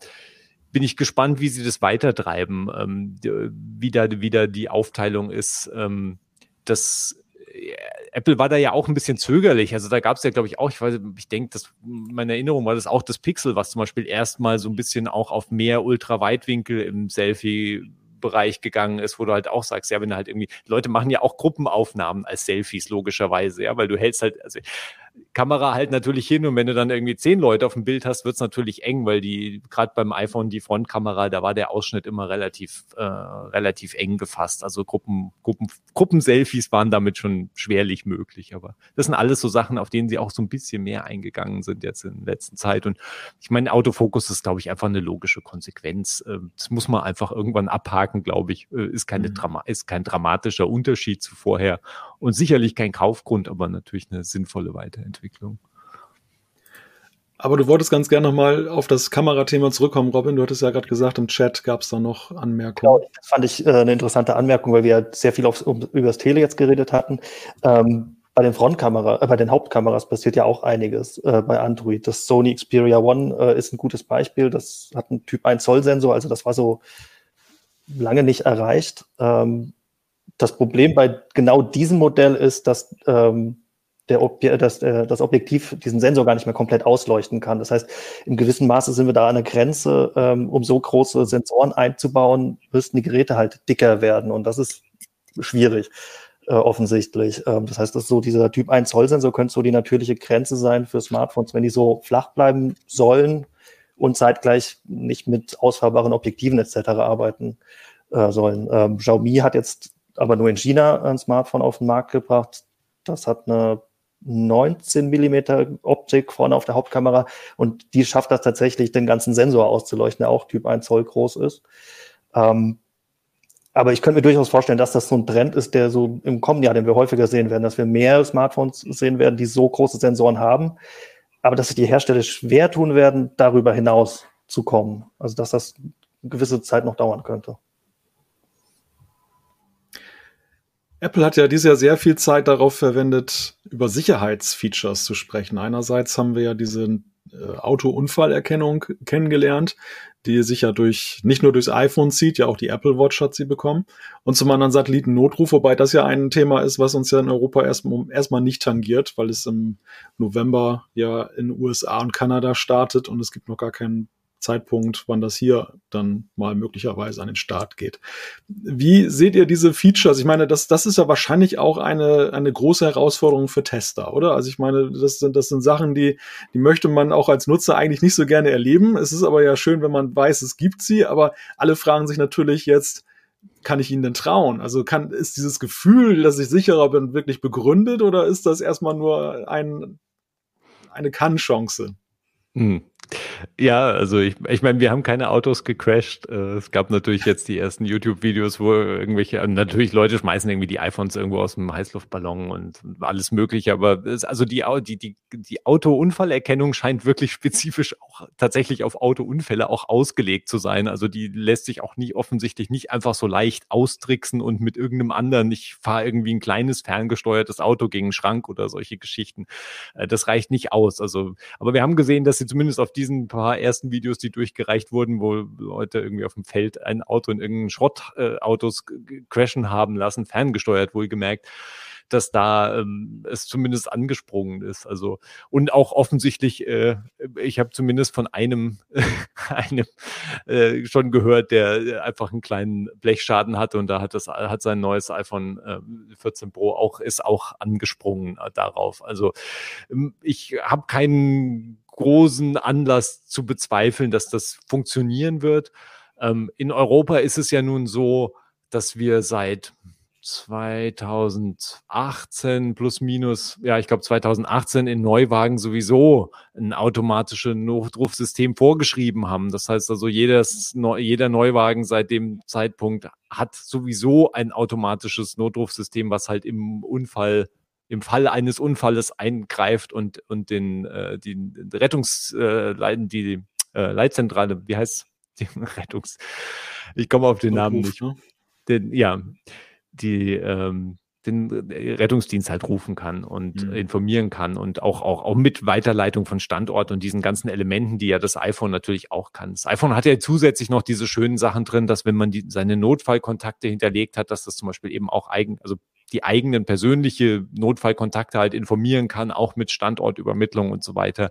bin ich gespannt, wie sie das weitertreiben, ähm, wie, da, wie da die Aufteilung ist. Ähm, das äh, Apple war da ja auch ein bisschen zögerlich. Also da gab es ja, glaube ich, auch, ich weiß, ich denke, dass meine Erinnerung war das auch das Pixel, was zum Beispiel erstmal so ein bisschen auch auf mehr Ultraweitwinkel im Selfie Bereich gegangen ist, wo du halt auch sagst, ja, wenn du halt irgendwie, Leute machen ja auch Gruppenaufnahmen als Selfies, logischerweise, ja, weil du hältst halt, also Kamera halt natürlich hin und wenn du dann irgendwie zehn Leute auf dem Bild hast, wird's natürlich eng, weil die, gerade beim iPhone, die Frontkamera, da war der Ausschnitt immer relativ, äh, relativ eng gefasst. Also Gruppen, Gruppen, Gruppenselfies waren damit schon schwerlich möglich. Aber das sind alles so Sachen, auf denen sie auch so ein bisschen mehr eingegangen sind jetzt in der letzten Zeit. Und ich meine, Autofokus ist, glaube ich, einfach eine logische Konsequenz. Ähm, das muss man einfach irgendwann abhaken, glaube ich. Äh, ist keine mhm. Drama ist kein dramatischer Unterschied zu vorher und sicherlich kein Kaufgrund, aber natürlich eine sinnvolle Weiterentwicklung. Aber du wolltest ganz gerne nochmal auf das Kamerathema zurückkommen, Robin. Du hattest ja gerade gesagt, im Chat gab es da noch Anmerkungen. Genau, das fand ich äh, eine interessante Anmerkung, weil wir sehr viel aufs, um, über das Tele jetzt geredet hatten. Ähm, bei den Frontkameras, äh, bei den Hauptkameras passiert ja auch einiges äh, bei Android. Das Sony Xperia One äh, ist ein gutes Beispiel. Das hat einen Typ 1 Zoll Sensor, also das war so lange nicht erreicht. Ähm, das Problem bei genau diesem Modell ist, dass ähm, der Ob das, äh, das Objektiv diesen Sensor gar nicht mehr komplett ausleuchten kann. Das heißt, in gewissem Maße sind wir da an der Grenze, ähm, um so große Sensoren einzubauen, müssten die Geräte halt dicker werden und das ist schwierig. Äh, offensichtlich. Ähm, das heißt, das ist so dieser Typ 1 Zoll Sensor könnte so die natürliche Grenze sein für Smartphones, wenn die so flach bleiben sollen und zeitgleich nicht mit ausfahrbaren Objektiven etc. arbeiten äh, sollen. Ähm, Xiaomi hat jetzt aber nur in China ein Smartphone auf den Markt gebracht. Das hat eine 19 Millimeter Optik vorne auf der Hauptkamera und die schafft das tatsächlich, den ganzen Sensor auszuleuchten, der auch Typ 1 Zoll groß ist. Ähm, aber ich könnte mir durchaus vorstellen, dass das so ein Trend ist, der so im kommenden Jahr, den wir häufiger sehen werden, dass wir mehr Smartphones sehen werden, die so große Sensoren haben, aber dass sich die Hersteller schwer tun werden, darüber hinaus zu kommen. Also dass das eine gewisse Zeit noch dauern könnte. Apple hat ja dieses Jahr sehr viel Zeit darauf verwendet, über Sicherheitsfeatures zu sprechen. Einerseits haben wir ja diese äh, Autounfallerkennung kennengelernt, die sich ja durch nicht nur durchs iPhone zieht, ja auch die Apple Watch hat sie bekommen. Und zum anderen Satellitennotruf, wobei das ja ein Thema ist, was uns ja in Europa erstmal erstmal nicht tangiert, weil es im November ja in USA und Kanada startet und es gibt noch gar keinen Zeitpunkt, wann das hier dann mal möglicherweise an den Start geht. Wie seht ihr diese Features? Ich meine, das, das ist ja wahrscheinlich auch eine, eine große Herausforderung für Tester, oder? Also ich meine, das sind, das sind Sachen, die, die möchte man auch als Nutzer eigentlich nicht so gerne erleben. Es ist aber ja schön, wenn man weiß, es gibt sie, aber alle fragen sich natürlich jetzt, kann ich ihnen denn trauen? Also kann, ist dieses Gefühl, dass ich sicherer bin, wirklich begründet oder ist das erstmal nur ein, eine Kann-Chance? Hm. Ja, also ich, ich meine, wir haben keine Autos gecrashed. Äh, es gab natürlich jetzt die ersten YouTube-Videos, wo irgendwelche, natürlich Leute schmeißen irgendwie die iPhones irgendwo aus dem Heißluftballon und alles Mögliche. Aber es, also die, die, die, die Autounfallerkennung scheint wirklich spezifisch auch tatsächlich auf Autounfälle auch ausgelegt zu sein. Also die lässt sich auch nie offensichtlich nicht einfach so leicht austricksen und mit irgendeinem anderen, ich fahre irgendwie ein kleines ferngesteuertes Auto gegen einen Schrank oder solche Geschichten. Äh, das reicht nicht aus. Also, aber wir haben gesehen, dass sie zumindest auf diesen paar ersten Videos, die durchgereicht wurden, wo Leute irgendwie auf dem Feld ein Auto in irgendeinen Schrottautos äh, crashen haben lassen, ferngesteuert wohlgemerkt dass da ähm, es zumindest angesprungen ist. Also und auch offensichtlich, äh, ich habe zumindest von einem, einem äh, schon gehört, der einfach einen kleinen Blechschaden hatte und da hat das hat sein neues iPhone äh, 14 Pro auch ist auch angesprungen äh, darauf. Also ähm, ich habe keinen großen Anlass zu bezweifeln, dass das funktionieren wird. Ähm, in Europa ist es ja nun so, dass wir seit 2018 plus minus, ja, ich glaube 2018 in Neuwagen sowieso ein automatisches Notrufsystem vorgeschrieben haben. Das heißt also, jedes, jeder Neuwagen seit dem Zeitpunkt hat sowieso ein automatisches Notrufsystem, was halt im Unfall im Fall eines Unfalles eingreift und, und den, äh, die Rettungsleiten, äh, die äh, Leitzentrale, wie heißt die Rettungs, ich komme auf den Namen nicht. Ne? Den, ja, die ähm, den Rettungsdienst halt rufen kann und mhm. informieren kann und auch, auch, auch mit Weiterleitung von Standort und diesen ganzen Elementen, die ja das iPhone natürlich auch kann. Das iPhone hat ja zusätzlich noch diese schönen Sachen drin, dass wenn man die, seine Notfallkontakte hinterlegt hat, dass das zum Beispiel eben auch eigen, also die eigenen persönliche Notfallkontakte halt informieren kann, auch mit Standortübermittlung und so weiter.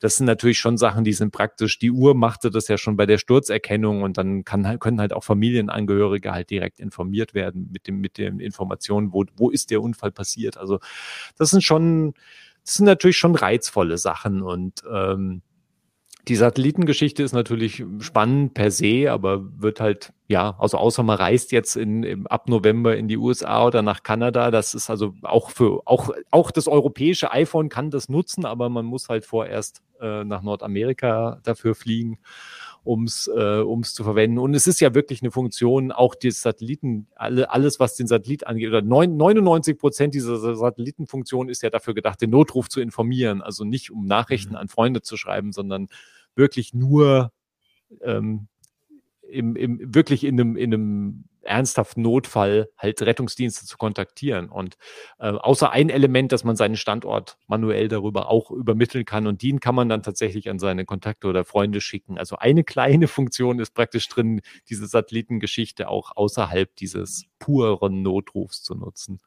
Das sind natürlich schon Sachen, die sind praktisch. Die Uhr machte das ja schon bei der Sturzerkennung und dann kann, können halt auch Familienangehörige halt direkt informiert werden mit dem, mit den Informationen, wo, wo ist der Unfall passiert. Also das sind schon, das sind natürlich schon reizvolle Sachen und ähm, die Satellitengeschichte ist natürlich spannend per se, aber wird halt, ja, also außer man reist jetzt in, im, ab November in die USA oder nach Kanada, das ist also auch für, auch, auch das europäische iPhone kann das nutzen, aber man muss halt vorerst äh, nach Nordamerika dafür fliegen. Um es äh, um's zu verwenden. Und es ist ja wirklich eine Funktion, auch die Satelliten, alle, alles, was den Satellit angeht, oder 99 Prozent dieser Satellitenfunktion ist ja dafür gedacht, den Notruf zu informieren. Also nicht um Nachrichten mhm. an Freunde zu schreiben, sondern wirklich nur ähm, im, im, wirklich in einem, in einem ernsthaften Notfall halt Rettungsdienste zu kontaktieren. Und äh, außer ein Element, dass man seinen Standort manuell darüber auch übermitteln kann und den kann man dann tatsächlich an seine Kontakte oder Freunde schicken. Also eine kleine Funktion ist praktisch drin, diese Satellitengeschichte auch außerhalb dieses puren Notrufs zu nutzen.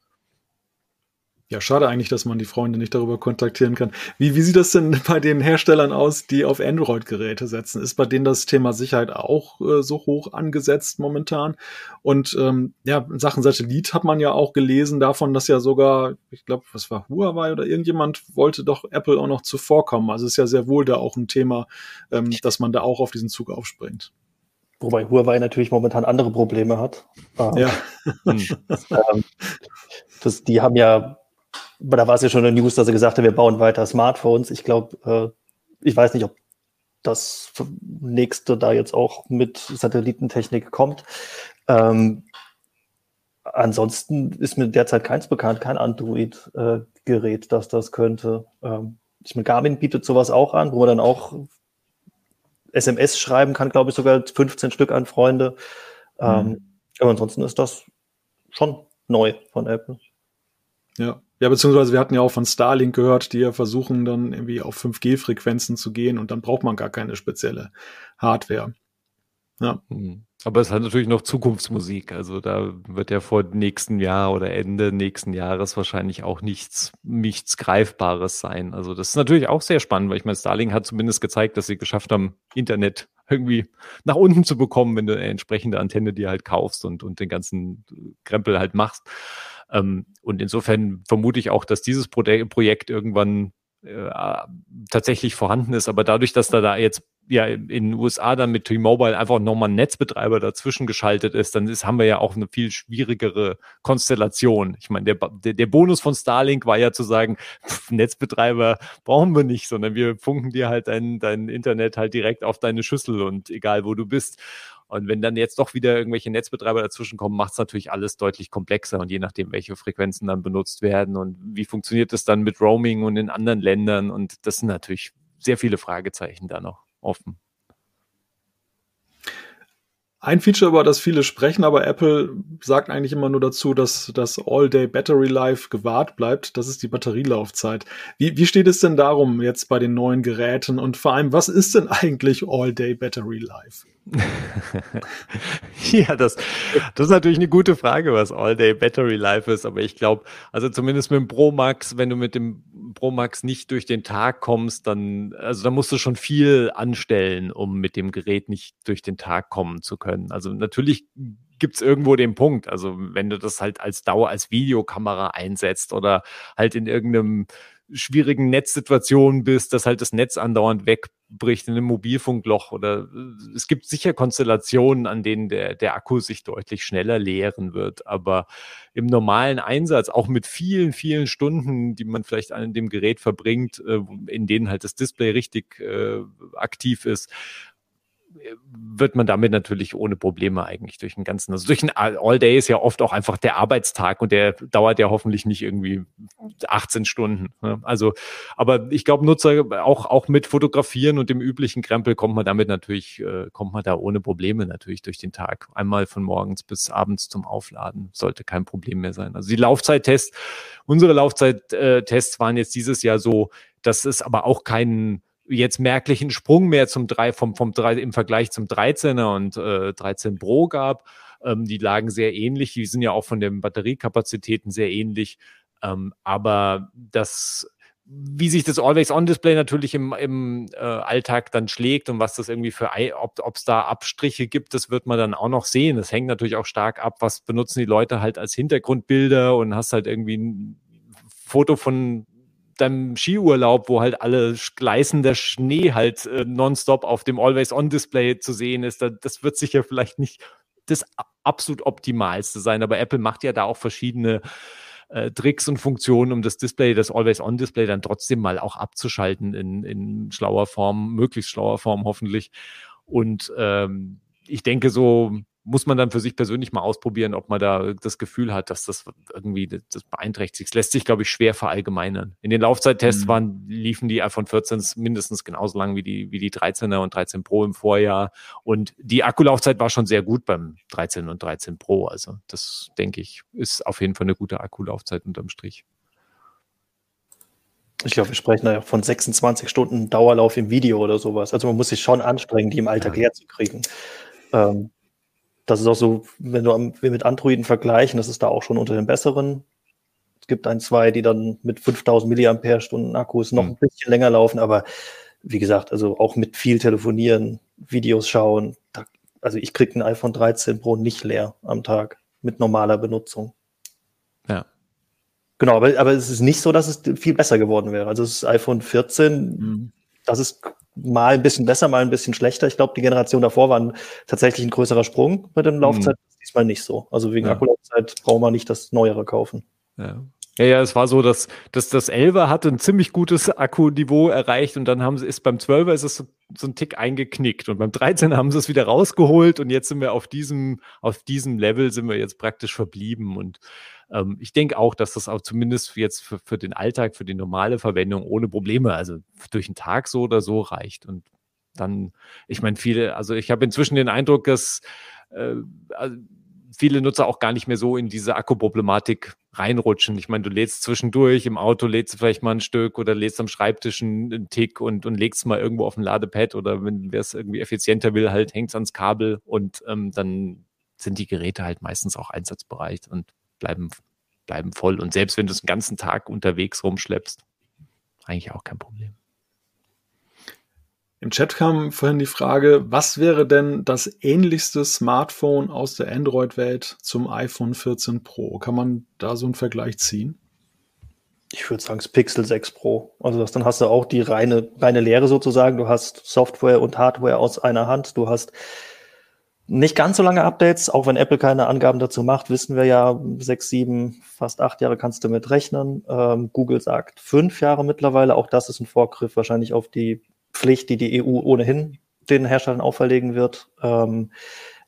Ja, schade eigentlich, dass man die Freunde nicht darüber kontaktieren kann. Wie, wie sieht das denn bei den Herstellern aus, die auf Android-Geräte setzen? Ist bei denen das Thema Sicherheit auch äh, so hoch angesetzt momentan? Und ähm, ja, in Sachen Satellit hat man ja auch gelesen davon, dass ja sogar, ich glaube, was war Huawei oder irgendjemand wollte doch Apple auch noch zuvorkommen. Also ist ja sehr wohl da auch ein Thema, ähm, dass man da auch auf diesen Zug aufspringt. Wobei Huawei natürlich momentan andere Probleme hat. Ja. ähm, das, die haben ja da war es ja schon in der News, dass er gesagt hat, wir bauen weiter Smartphones. Ich glaube, äh, ich weiß nicht, ob das nächste da jetzt auch mit Satellitentechnik kommt. Ähm, ansonsten ist mir derzeit keins bekannt, kein Android-Gerät, äh, das das könnte. Ähm, ich meine, Garmin bietet sowas auch an, wo man dann auch SMS schreiben kann, glaube ich, sogar 15 Stück an Freunde. Ähm, mhm. Aber ansonsten ist das schon neu von Apple. Ja, ja, beziehungsweise wir hatten ja auch von Starlink gehört, die ja versuchen dann irgendwie auf 5G-Frequenzen zu gehen und dann braucht man gar keine spezielle Hardware. Ja. Hm. Aber es hat natürlich noch Zukunftsmusik. Also da wird ja vor nächsten Jahr oder Ende nächsten Jahres wahrscheinlich auch nichts, nichts Greifbares sein. Also das ist natürlich auch sehr spannend, weil ich meine, Starlink hat zumindest gezeigt, dass sie geschafft haben, Internet irgendwie nach unten zu bekommen, wenn du eine entsprechende Antenne dir halt kaufst und, und den ganzen Krempel halt machst. Ähm, und insofern vermute ich auch, dass dieses Pro Projekt irgendwann äh, tatsächlich vorhanden ist. Aber dadurch, dass da, da jetzt ja in den USA dann mit T-Mobile einfach nochmal ein Netzbetreiber dazwischen geschaltet ist, dann ist, haben wir ja auch eine viel schwierigere Konstellation. Ich meine, der, der, der Bonus von Starlink war ja zu sagen, pff, Netzbetreiber brauchen wir nicht, sondern wir funken dir halt dein, dein Internet halt direkt auf deine Schüssel und egal wo du bist. Und wenn dann jetzt doch wieder irgendwelche Netzbetreiber dazwischen kommen, macht es natürlich alles deutlich komplexer und je nachdem, welche Frequenzen dann benutzt werden und wie funktioniert es dann mit Roaming und in anderen Ländern und das sind natürlich sehr viele Fragezeichen da noch offen. Ein Feature, über das viele sprechen, aber Apple sagt eigentlich immer nur dazu, dass das All-Day Battery Life gewahrt bleibt. Das ist die Batterielaufzeit. Wie, wie steht es denn darum jetzt bei den neuen Geräten? Und vor allem, was ist denn eigentlich All-Day Battery Life? ja, das, das ist natürlich eine gute Frage, was All-Day Battery Life ist. Aber ich glaube, also zumindest mit dem Pro Max, wenn du mit dem Pro Max nicht durch den Tag kommst, dann, also da musst du schon viel anstellen, um mit dem Gerät nicht durch den Tag kommen zu können. Also natürlich gibt es irgendwo den Punkt. Also wenn du das halt als Dauer, als Videokamera einsetzt oder halt in irgendeinem schwierigen Netzsituationen bist, dass halt das Netz andauernd wegbricht in einem Mobilfunkloch oder äh, es gibt sicher Konstellationen, an denen der, der Akku sich deutlich schneller leeren wird. Aber im normalen Einsatz, auch mit vielen, vielen Stunden, die man vielleicht an dem Gerät verbringt, äh, in denen halt das Display richtig äh, aktiv ist, wird man damit natürlich ohne Probleme eigentlich durch den ganzen, also durch den All-Day ist ja oft auch einfach der Arbeitstag und der dauert ja hoffentlich nicht irgendwie 18 Stunden. Ne? Also, aber ich glaube, Nutzer auch, auch mit Fotografieren und dem üblichen Krempel kommt man damit natürlich, äh, kommt man da ohne Probleme natürlich durch den Tag. Einmal von morgens bis abends zum Aufladen sollte kein Problem mehr sein. Also die Laufzeittests, unsere Laufzeittests waren jetzt dieses Jahr so, dass es aber auch keinen jetzt merklichen Sprung mehr zum 3, vom, vom 3 im Vergleich zum 13er und äh, 13 Pro gab. Ähm, die lagen sehr ähnlich. Die sind ja auch von den Batteriekapazitäten sehr ähnlich. Ähm, aber das, wie sich das Always-On-Display natürlich im, im äh, Alltag dann schlägt und was das irgendwie für, ob es da Abstriche gibt, das wird man dann auch noch sehen. Das hängt natürlich auch stark ab, was benutzen die Leute halt als Hintergrundbilder und hast halt irgendwie ein Foto von deinem Skiurlaub, wo halt alle gleißender Schnee halt äh, nonstop auf dem Always-On-Display zu sehen ist, da, das wird sicher vielleicht nicht das absolut optimalste sein, aber Apple macht ja da auch verschiedene äh, Tricks und Funktionen, um das Display, das Always-On-Display dann trotzdem mal auch abzuschalten in, in schlauer Form, möglichst schlauer Form hoffentlich. Und ähm, ich denke, so muss man dann für sich persönlich mal ausprobieren, ob man da das Gefühl hat, dass das irgendwie das beeinträchtigt. Es lässt sich, glaube ich, schwer verallgemeinern. In den Laufzeittests mhm. waren, liefen die iPhone 14 mindestens genauso lang wie die, wie die 13er und 13 Pro im Vorjahr. Und die Akkulaufzeit war schon sehr gut beim 13 und 13 Pro. Also das, denke ich, ist auf jeden Fall eine gute Akkulaufzeit unterm Strich. Ich glaube, wir sprechen da ja von 26 Stunden Dauerlauf im Video oder sowas. Also man muss sich schon anstrengen, die im Alltag ja. herzukriegen. Ähm, das ist auch so, wenn du wir mit Androiden vergleichen, das ist da auch schon unter den besseren. Es gibt ein, zwei, die dann mit 5000 Milliampere-Stunden Akkus noch mhm. ein bisschen länger laufen, aber wie gesagt, also auch mit viel telefonieren, Videos schauen, da, also ich kriege ein iPhone 13 Pro nicht leer am Tag mit normaler Benutzung. Ja. Genau, aber, aber es ist nicht so, dass es viel besser geworden wäre. Also das iPhone 14, mhm. das ist mal ein bisschen besser, mal ein bisschen schlechter. Ich glaube, die Generation davor war tatsächlich ein größerer Sprung mit den Laufzeiten. Mhm. Diesmal nicht so. Also wegen ja. Akkulaufzeit brauchen wir nicht das Neuere kaufen. Ja. Ja, ja, es war so, dass, dass das 11er hatte ein ziemlich gutes Akkuniveau erreicht und dann haben sie, ist beim 12er ist es so, so ein Tick eingeknickt und beim 13 haben sie es wieder rausgeholt und jetzt sind wir auf diesem, auf diesem Level sind wir jetzt praktisch verblieben und ähm, ich denke auch, dass das auch zumindest jetzt für, für den Alltag, für die normale Verwendung ohne Probleme, also durch den Tag so oder so reicht. Und dann, ich meine, viele, also ich habe inzwischen den Eindruck, dass äh, also viele Nutzer auch gar nicht mehr so in diese Akkuproblematik reinrutschen. Ich meine, du lädst zwischendurch im Auto, lädst vielleicht mal ein Stück oder lädst am Schreibtisch einen, Tick und, und legst mal irgendwo auf ein Ladepad oder wenn wer es irgendwie effizienter will, halt hängt es ans Kabel und ähm, dann sind die Geräte halt meistens auch einsatzbereit und bleiben, bleiben voll. Und selbst wenn du es den ganzen Tag unterwegs rumschleppst, eigentlich auch kein Problem. Im Chat kam vorhin die Frage, was wäre denn das ähnlichste Smartphone aus der Android-Welt zum iPhone 14 Pro? Kann man da so einen Vergleich ziehen? Ich würde sagen, das Pixel 6 Pro. Also das, dann hast du auch die reine, reine Lehre sozusagen. Du hast Software und Hardware aus einer Hand. Du hast nicht ganz so lange Updates, auch wenn Apple keine Angaben dazu macht, wissen wir ja, sechs, sieben, fast acht Jahre kannst du mit rechnen. Ähm, Google sagt fünf Jahre mittlerweile. Auch das ist ein Vorgriff wahrscheinlich auf die Pflicht, die die EU ohnehin den Herstellern auferlegen wird. Ähm,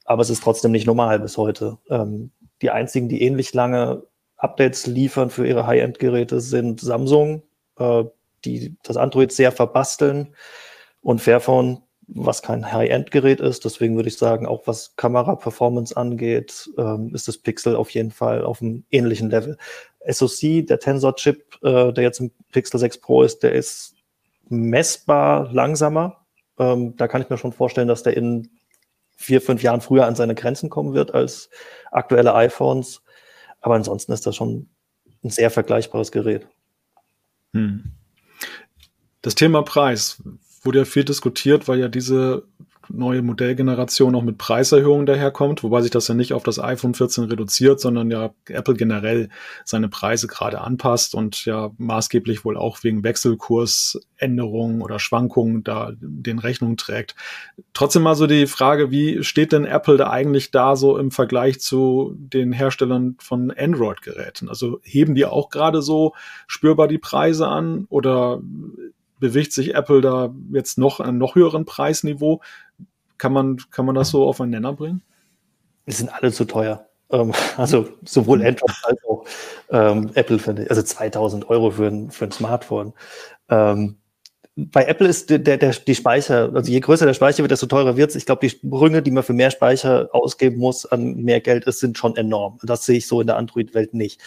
aber es ist trotzdem nicht normal bis heute. Ähm, die einzigen, die ähnlich lange Updates liefern für ihre High-End-Geräte, sind Samsung, äh, die das Android sehr verbasteln und Fairphone, was kein High-End-Gerät ist. Deswegen würde ich sagen, auch was Kamera-Performance angeht, ähm, ist das Pixel auf jeden Fall auf einem ähnlichen Level. SoC, der Tensor-Chip, äh, der jetzt im Pixel 6 Pro ist, der ist messbar langsamer. Ähm, da kann ich mir schon vorstellen, dass der in vier, fünf Jahren früher an seine Grenzen kommen wird als aktuelle iPhones. Aber ansonsten ist das schon ein sehr vergleichbares Gerät. Hm. Das Thema Preis wurde ja viel diskutiert, weil ja diese neue Modellgeneration noch mit Preiserhöhungen daherkommt, wobei sich das ja nicht auf das iPhone 14 reduziert, sondern ja Apple generell seine Preise gerade anpasst und ja maßgeblich wohl auch wegen Wechselkursänderungen oder Schwankungen da den Rechnung trägt. Trotzdem mal so die Frage, wie steht denn Apple da eigentlich da so im Vergleich zu den Herstellern von Android-Geräten? Also heben die auch gerade so spürbar die Preise an oder bewegt sich Apple da jetzt noch an noch höheren Preisniveau? Kann man, kann man das so auf einen Nenner bringen? Die sind alle zu teuer. Ähm, also sowohl Android als auch ähm, Apple finde ich. Also 2000 Euro für ein, für ein Smartphone. Ähm, bei Apple ist der, der, die Speicher, also je größer der Speicher wird, desto teurer wird es. Ich glaube, die Sprünge, die man für mehr Speicher ausgeben muss, an mehr Geld ist, sind schon enorm. Das sehe ich so in der Android-Welt nicht.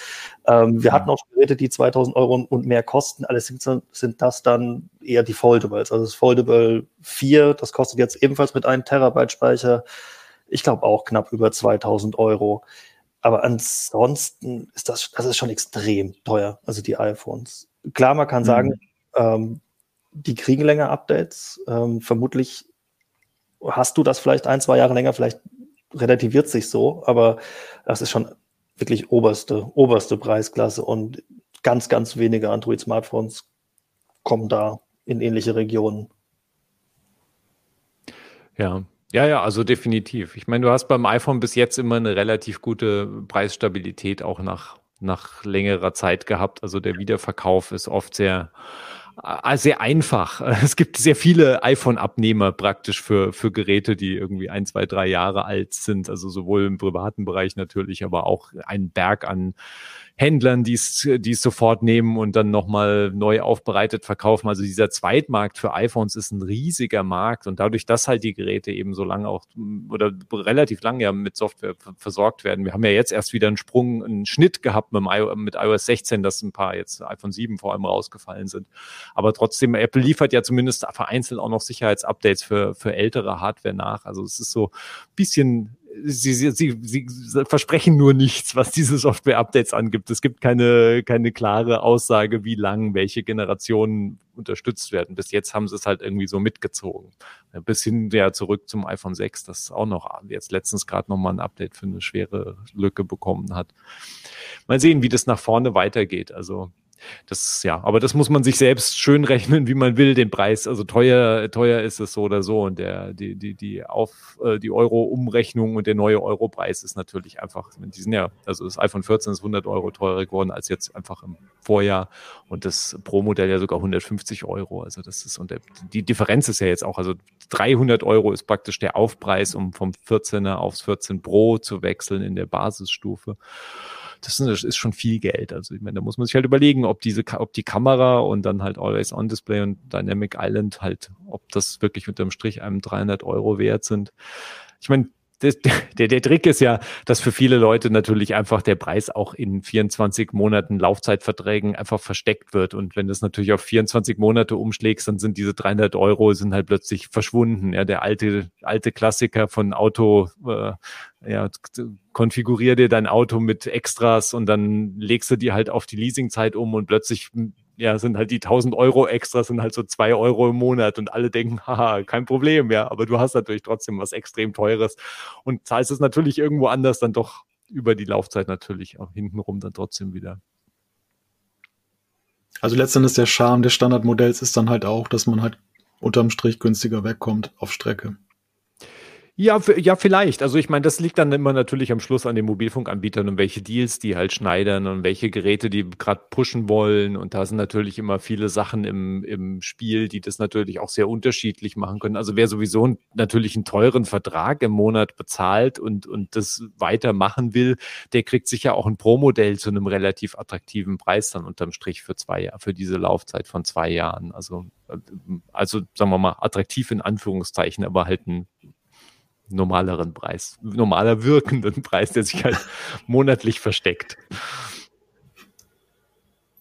Ähm, wir mhm. hatten auch Geräte, die 2000 Euro und mehr kosten. Alles sind, sind das dann eher die Foldables. Also das Foldable 4, das kostet jetzt ebenfalls mit einem Terabyte Speicher, ich glaube auch knapp über 2000 Euro. Aber ansonsten ist das, das ist schon extrem teuer, also die iPhones. Klar, man kann mhm. sagen, ähm, die kriegen länger Updates. Ähm, vermutlich hast du das vielleicht ein, zwei Jahre länger, vielleicht relativiert sich so, aber das ist schon wirklich oberste, oberste Preisklasse und ganz, ganz wenige Android-Smartphones kommen da in ähnliche Regionen. Ja, ja, ja, also definitiv. Ich meine, du hast beim iPhone bis jetzt immer eine relativ gute Preisstabilität auch nach, nach längerer Zeit gehabt. Also der Wiederverkauf ist oft sehr, sehr einfach. Es gibt sehr viele iPhone-Abnehmer praktisch für, für Geräte, die irgendwie ein, zwei, drei Jahre alt sind. Also sowohl im privaten Bereich natürlich, aber auch ein Berg an Händlern, die es, die es sofort nehmen und dann nochmal neu aufbereitet verkaufen. Also dieser Zweitmarkt für iPhones ist ein riesiger Markt und dadurch, dass halt die Geräte eben so lange auch oder relativ lange ja mit Software versorgt werden. Wir haben ja jetzt erst wieder einen Sprung, einen Schnitt gehabt mit, mit iOS 16, dass ein paar jetzt iPhone 7 vor allem rausgefallen sind. Aber trotzdem, Apple liefert ja zumindest vereinzelt auch noch Sicherheitsupdates für, für ältere Hardware nach. Also es ist so ein bisschen sie, sie, sie, sie versprechen nur nichts, was diese Software-Updates angibt. Es gibt keine, keine klare Aussage, wie lang welche Generationen unterstützt werden. Bis jetzt haben sie es halt irgendwie so mitgezogen. Bis hin ja zurück zum iPhone 6, das auch noch jetzt letztens gerade nochmal ein Update für eine schwere Lücke bekommen hat. Mal sehen, wie das nach vorne weitergeht. Also das, ja, aber das muss man sich selbst schön rechnen, wie man will, den Preis. Also teuer, teuer ist es so oder so. Und der, die, die, die auf, äh, die Euro-Umrechnung und der neue Euro-Preis ist natürlich einfach, die sind ja, also das iPhone 14 ist 100 Euro teurer geworden als jetzt einfach im Vorjahr und das Pro-Modell ja sogar 150 Euro. Also das ist, und der, die Differenz ist ja jetzt auch, also 300 Euro ist praktisch der Aufpreis, um vom 14er aufs 14 Pro zu wechseln in der Basisstufe das ist schon viel Geld. Also ich meine, da muss man sich halt überlegen, ob diese, ob die Kamera und dann halt Always On Display und Dynamic Island halt, ob das wirklich unterm Strich einem 300 Euro wert sind. Ich meine, das, der, der Trick ist ja, dass für viele Leute natürlich einfach der Preis auch in 24 Monaten Laufzeitverträgen einfach versteckt wird. Und wenn das natürlich auf 24 Monate umschlägst, dann sind diese 300 Euro sind halt plötzlich verschwunden. Ja, der alte, alte Klassiker von Auto, äh, ja, konfigurier dir dein Auto mit Extras und dann legst du die halt auf die Leasingzeit um und plötzlich ja, sind halt die 1000 Euro extra, sind halt so zwei Euro im Monat und alle denken, haha, kein Problem, ja, aber du hast natürlich trotzdem was extrem Teures und zahlst es natürlich irgendwo anders dann doch über die Laufzeit natürlich auch hintenrum dann trotzdem wieder. Also letztendlich der Charme des Standardmodells ist dann halt auch, dass man halt unterm Strich günstiger wegkommt auf Strecke. Ja, ja, vielleicht. Also ich meine, das liegt dann immer natürlich am Schluss an den Mobilfunkanbietern und welche Deals die halt schneidern und welche Geräte die gerade pushen wollen. Und da sind natürlich immer viele Sachen im, im Spiel, die das natürlich auch sehr unterschiedlich machen können. Also wer sowieso natürlich einen teuren Vertrag im Monat bezahlt und, und das weitermachen will, der kriegt sicher auch ein Pro-Modell zu einem relativ attraktiven Preis dann unterm Strich für zwei Jahre, für diese Laufzeit von zwei Jahren. Also, also sagen wir mal, attraktiv in Anführungszeichen, aber halt ein normaleren Preis, normaler wirkenden Preis, der sich halt monatlich versteckt.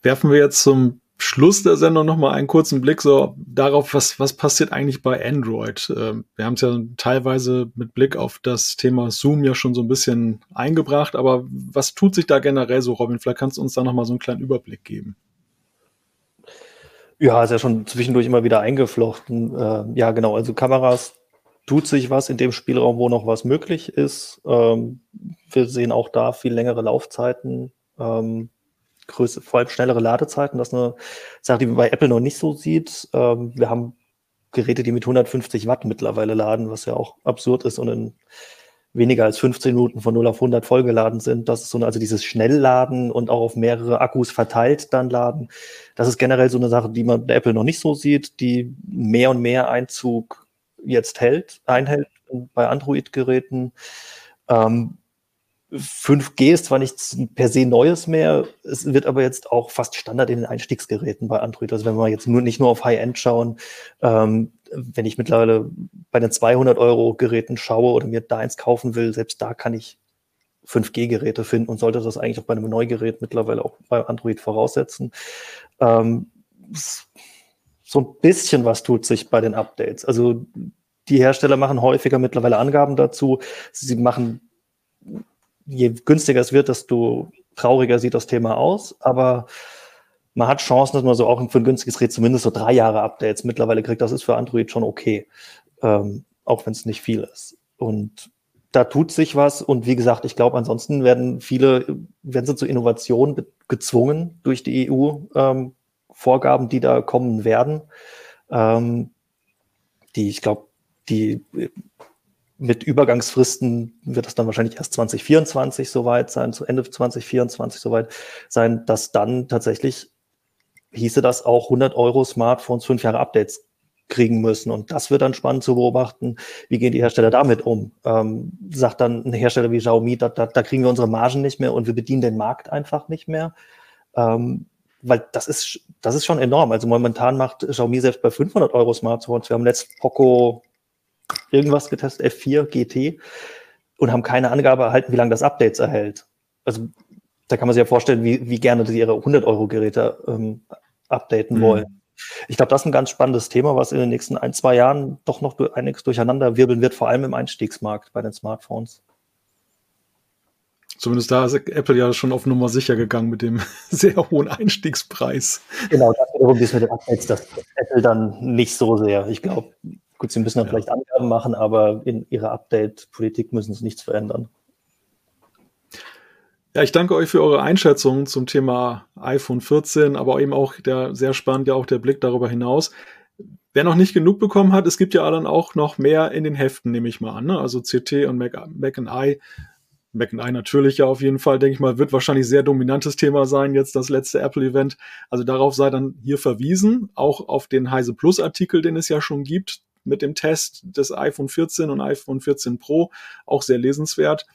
Werfen wir jetzt zum Schluss der Sendung nochmal einen kurzen Blick so darauf, was, was passiert eigentlich bei Android. Ähm, wir haben es ja teilweise mit Blick auf das Thema Zoom ja schon so ein bisschen eingebracht, aber was tut sich da generell so, Robin? Vielleicht kannst du uns da nochmal so einen kleinen Überblick geben. Ja, ist ja schon zwischendurch immer wieder eingeflochten. Äh, ja, genau, also Kameras tut sich was in dem Spielraum, wo noch was möglich ist. Ähm, wir sehen auch da viel längere Laufzeiten, ähm, größere, vor allem schnellere Ladezeiten. Das ist eine Sache, die man bei Apple noch nicht so sieht. Ähm, wir haben Geräte, die mit 150 Watt mittlerweile laden, was ja auch absurd ist und in weniger als 15 Minuten von 0 auf 100 vollgeladen sind. Das ist so, eine, also dieses Schnellladen und auch auf mehrere Akkus verteilt dann laden. Das ist generell so eine Sache, die man bei Apple noch nicht so sieht, die mehr und mehr Einzug jetzt hält, einhält bei Android-Geräten. Ähm, 5G ist zwar nichts per se Neues mehr, es wird aber jetzt auch fast Standard in den Einstiegsgeräten bei Android. Also wenn wir jetzt nur nicht nur auf High-End schauen, ähm, wenn ich mittlerweile bei den 200 Euro Geräten schaue oder mir da eins kaufen will, selbst da kann ich 5G-Geräte finden und sollte das eigentlich auch bei einem Neugerät mittlerweile auch bei Android voraussetzen. Ähm, so ein bisschen was tut sich bei den Updates. Also die Hersteller machen häufiger mittlerweile Angaben dazu. Sie machen, je günstiger es wird, desto trauriger sieht das Thema aus. Aber man hat Chancen, dass man so auch für ein günstiges Gerät zumindest so drei Jahre Updates mittlerweile kriegt. Das ist für Android schon okay, ähm, auch wenn es nicht viel ist. Und da tut sich was. Und wie gesagt, ich glaube, ansonsten werden viele, werden sie zur Innovation gezwungen durch die EU. Ähm, die da kommen werden, ähm, die, ich glaube, die mit Übergangsfristen wird es dann wahrscheinlich erst 2024 soweit sein, zu Ende 2024 soweit sein, dass dann tatsächlich hieße das auch 100 Euro Smartphones, fünf Jahre Updates kriegen müssen. Und das wird dann spannend zu beobachten, wie gehen die Hersteller damit um. Ähm, sagt dann ein Hersteller wie Xiaomi, da, da, da kriegen wir unsere Margen nicht mehr und wir bedienen den Markt einfach nicht mehr. Ähm, weil das ist, das ist schon enorm. Also momentan macht Xiaomi selbst bei 500 Euro Smartphones. Wir haben letzt Poco irgendwas getestet, F4 GT und haben keine Angabe erhalten, wie lange das Updates erhält. Also da kann man sich ja vorstellen, wie, wie gerne sie ihre 100 Euro Geräte ähm, updaten mhm. wollen. Ich glaube, das ist ein ganz spannendes Thema, was in den nächsten ein, zwei Jahren doch noch einiges durcheinander wirbeln wird, vor allem im Einstiegsmarkt bei den Smartphones. Zumindest da ist Apple ja schon auf Nummer sicher gegangen mit dem sehr hohen Einstiegspreis. Genau, das wiederum ist mit den Updates, das Apple dann nicht so sehr. Ich glaube, gut, sie müssen dann ja. vielleicht Angaben machen, aber in ihrer Update-Politik müssen sie nichts verändern. Ja, ich danke euch für eure Einschätzungen zum Thema iPhone 14, aber eben auch der sehr spannend ja auch der Blick darüber hinaus. Wer noch nicht genug bekommen hat, es gibt ja dann auch noch mehr in den Heften, nehme ich mal an. Ne? Also CT und Mac, Mac and I. Mac and I natürlich ja auf jeden Fall, denke ich mal, wird wahrscheinlich sehr dominantes Thema sein, jetzt das letzte Apple-Event. Also darauf sei dann hier verwiesen, auch auf den Heise Plus-Artikel, den es ja schon gibt, mit dem Test des iPhone 14 und iPhone 14 Pro, auch sehr lesenswert.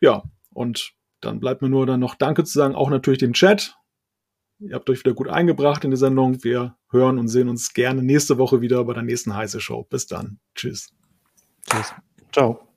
Ja, und dann bleibt mir nur dann noch Danke zu sagen, auch natürlich dem Chat. Ihr habt euch wieder gut eingebracht in die Sendung. Wir hören und sehen uns gerne nächste Woche wieder bei der nächsten heiße Show. Bis dann. Tschüss. Tschüss. Ciao.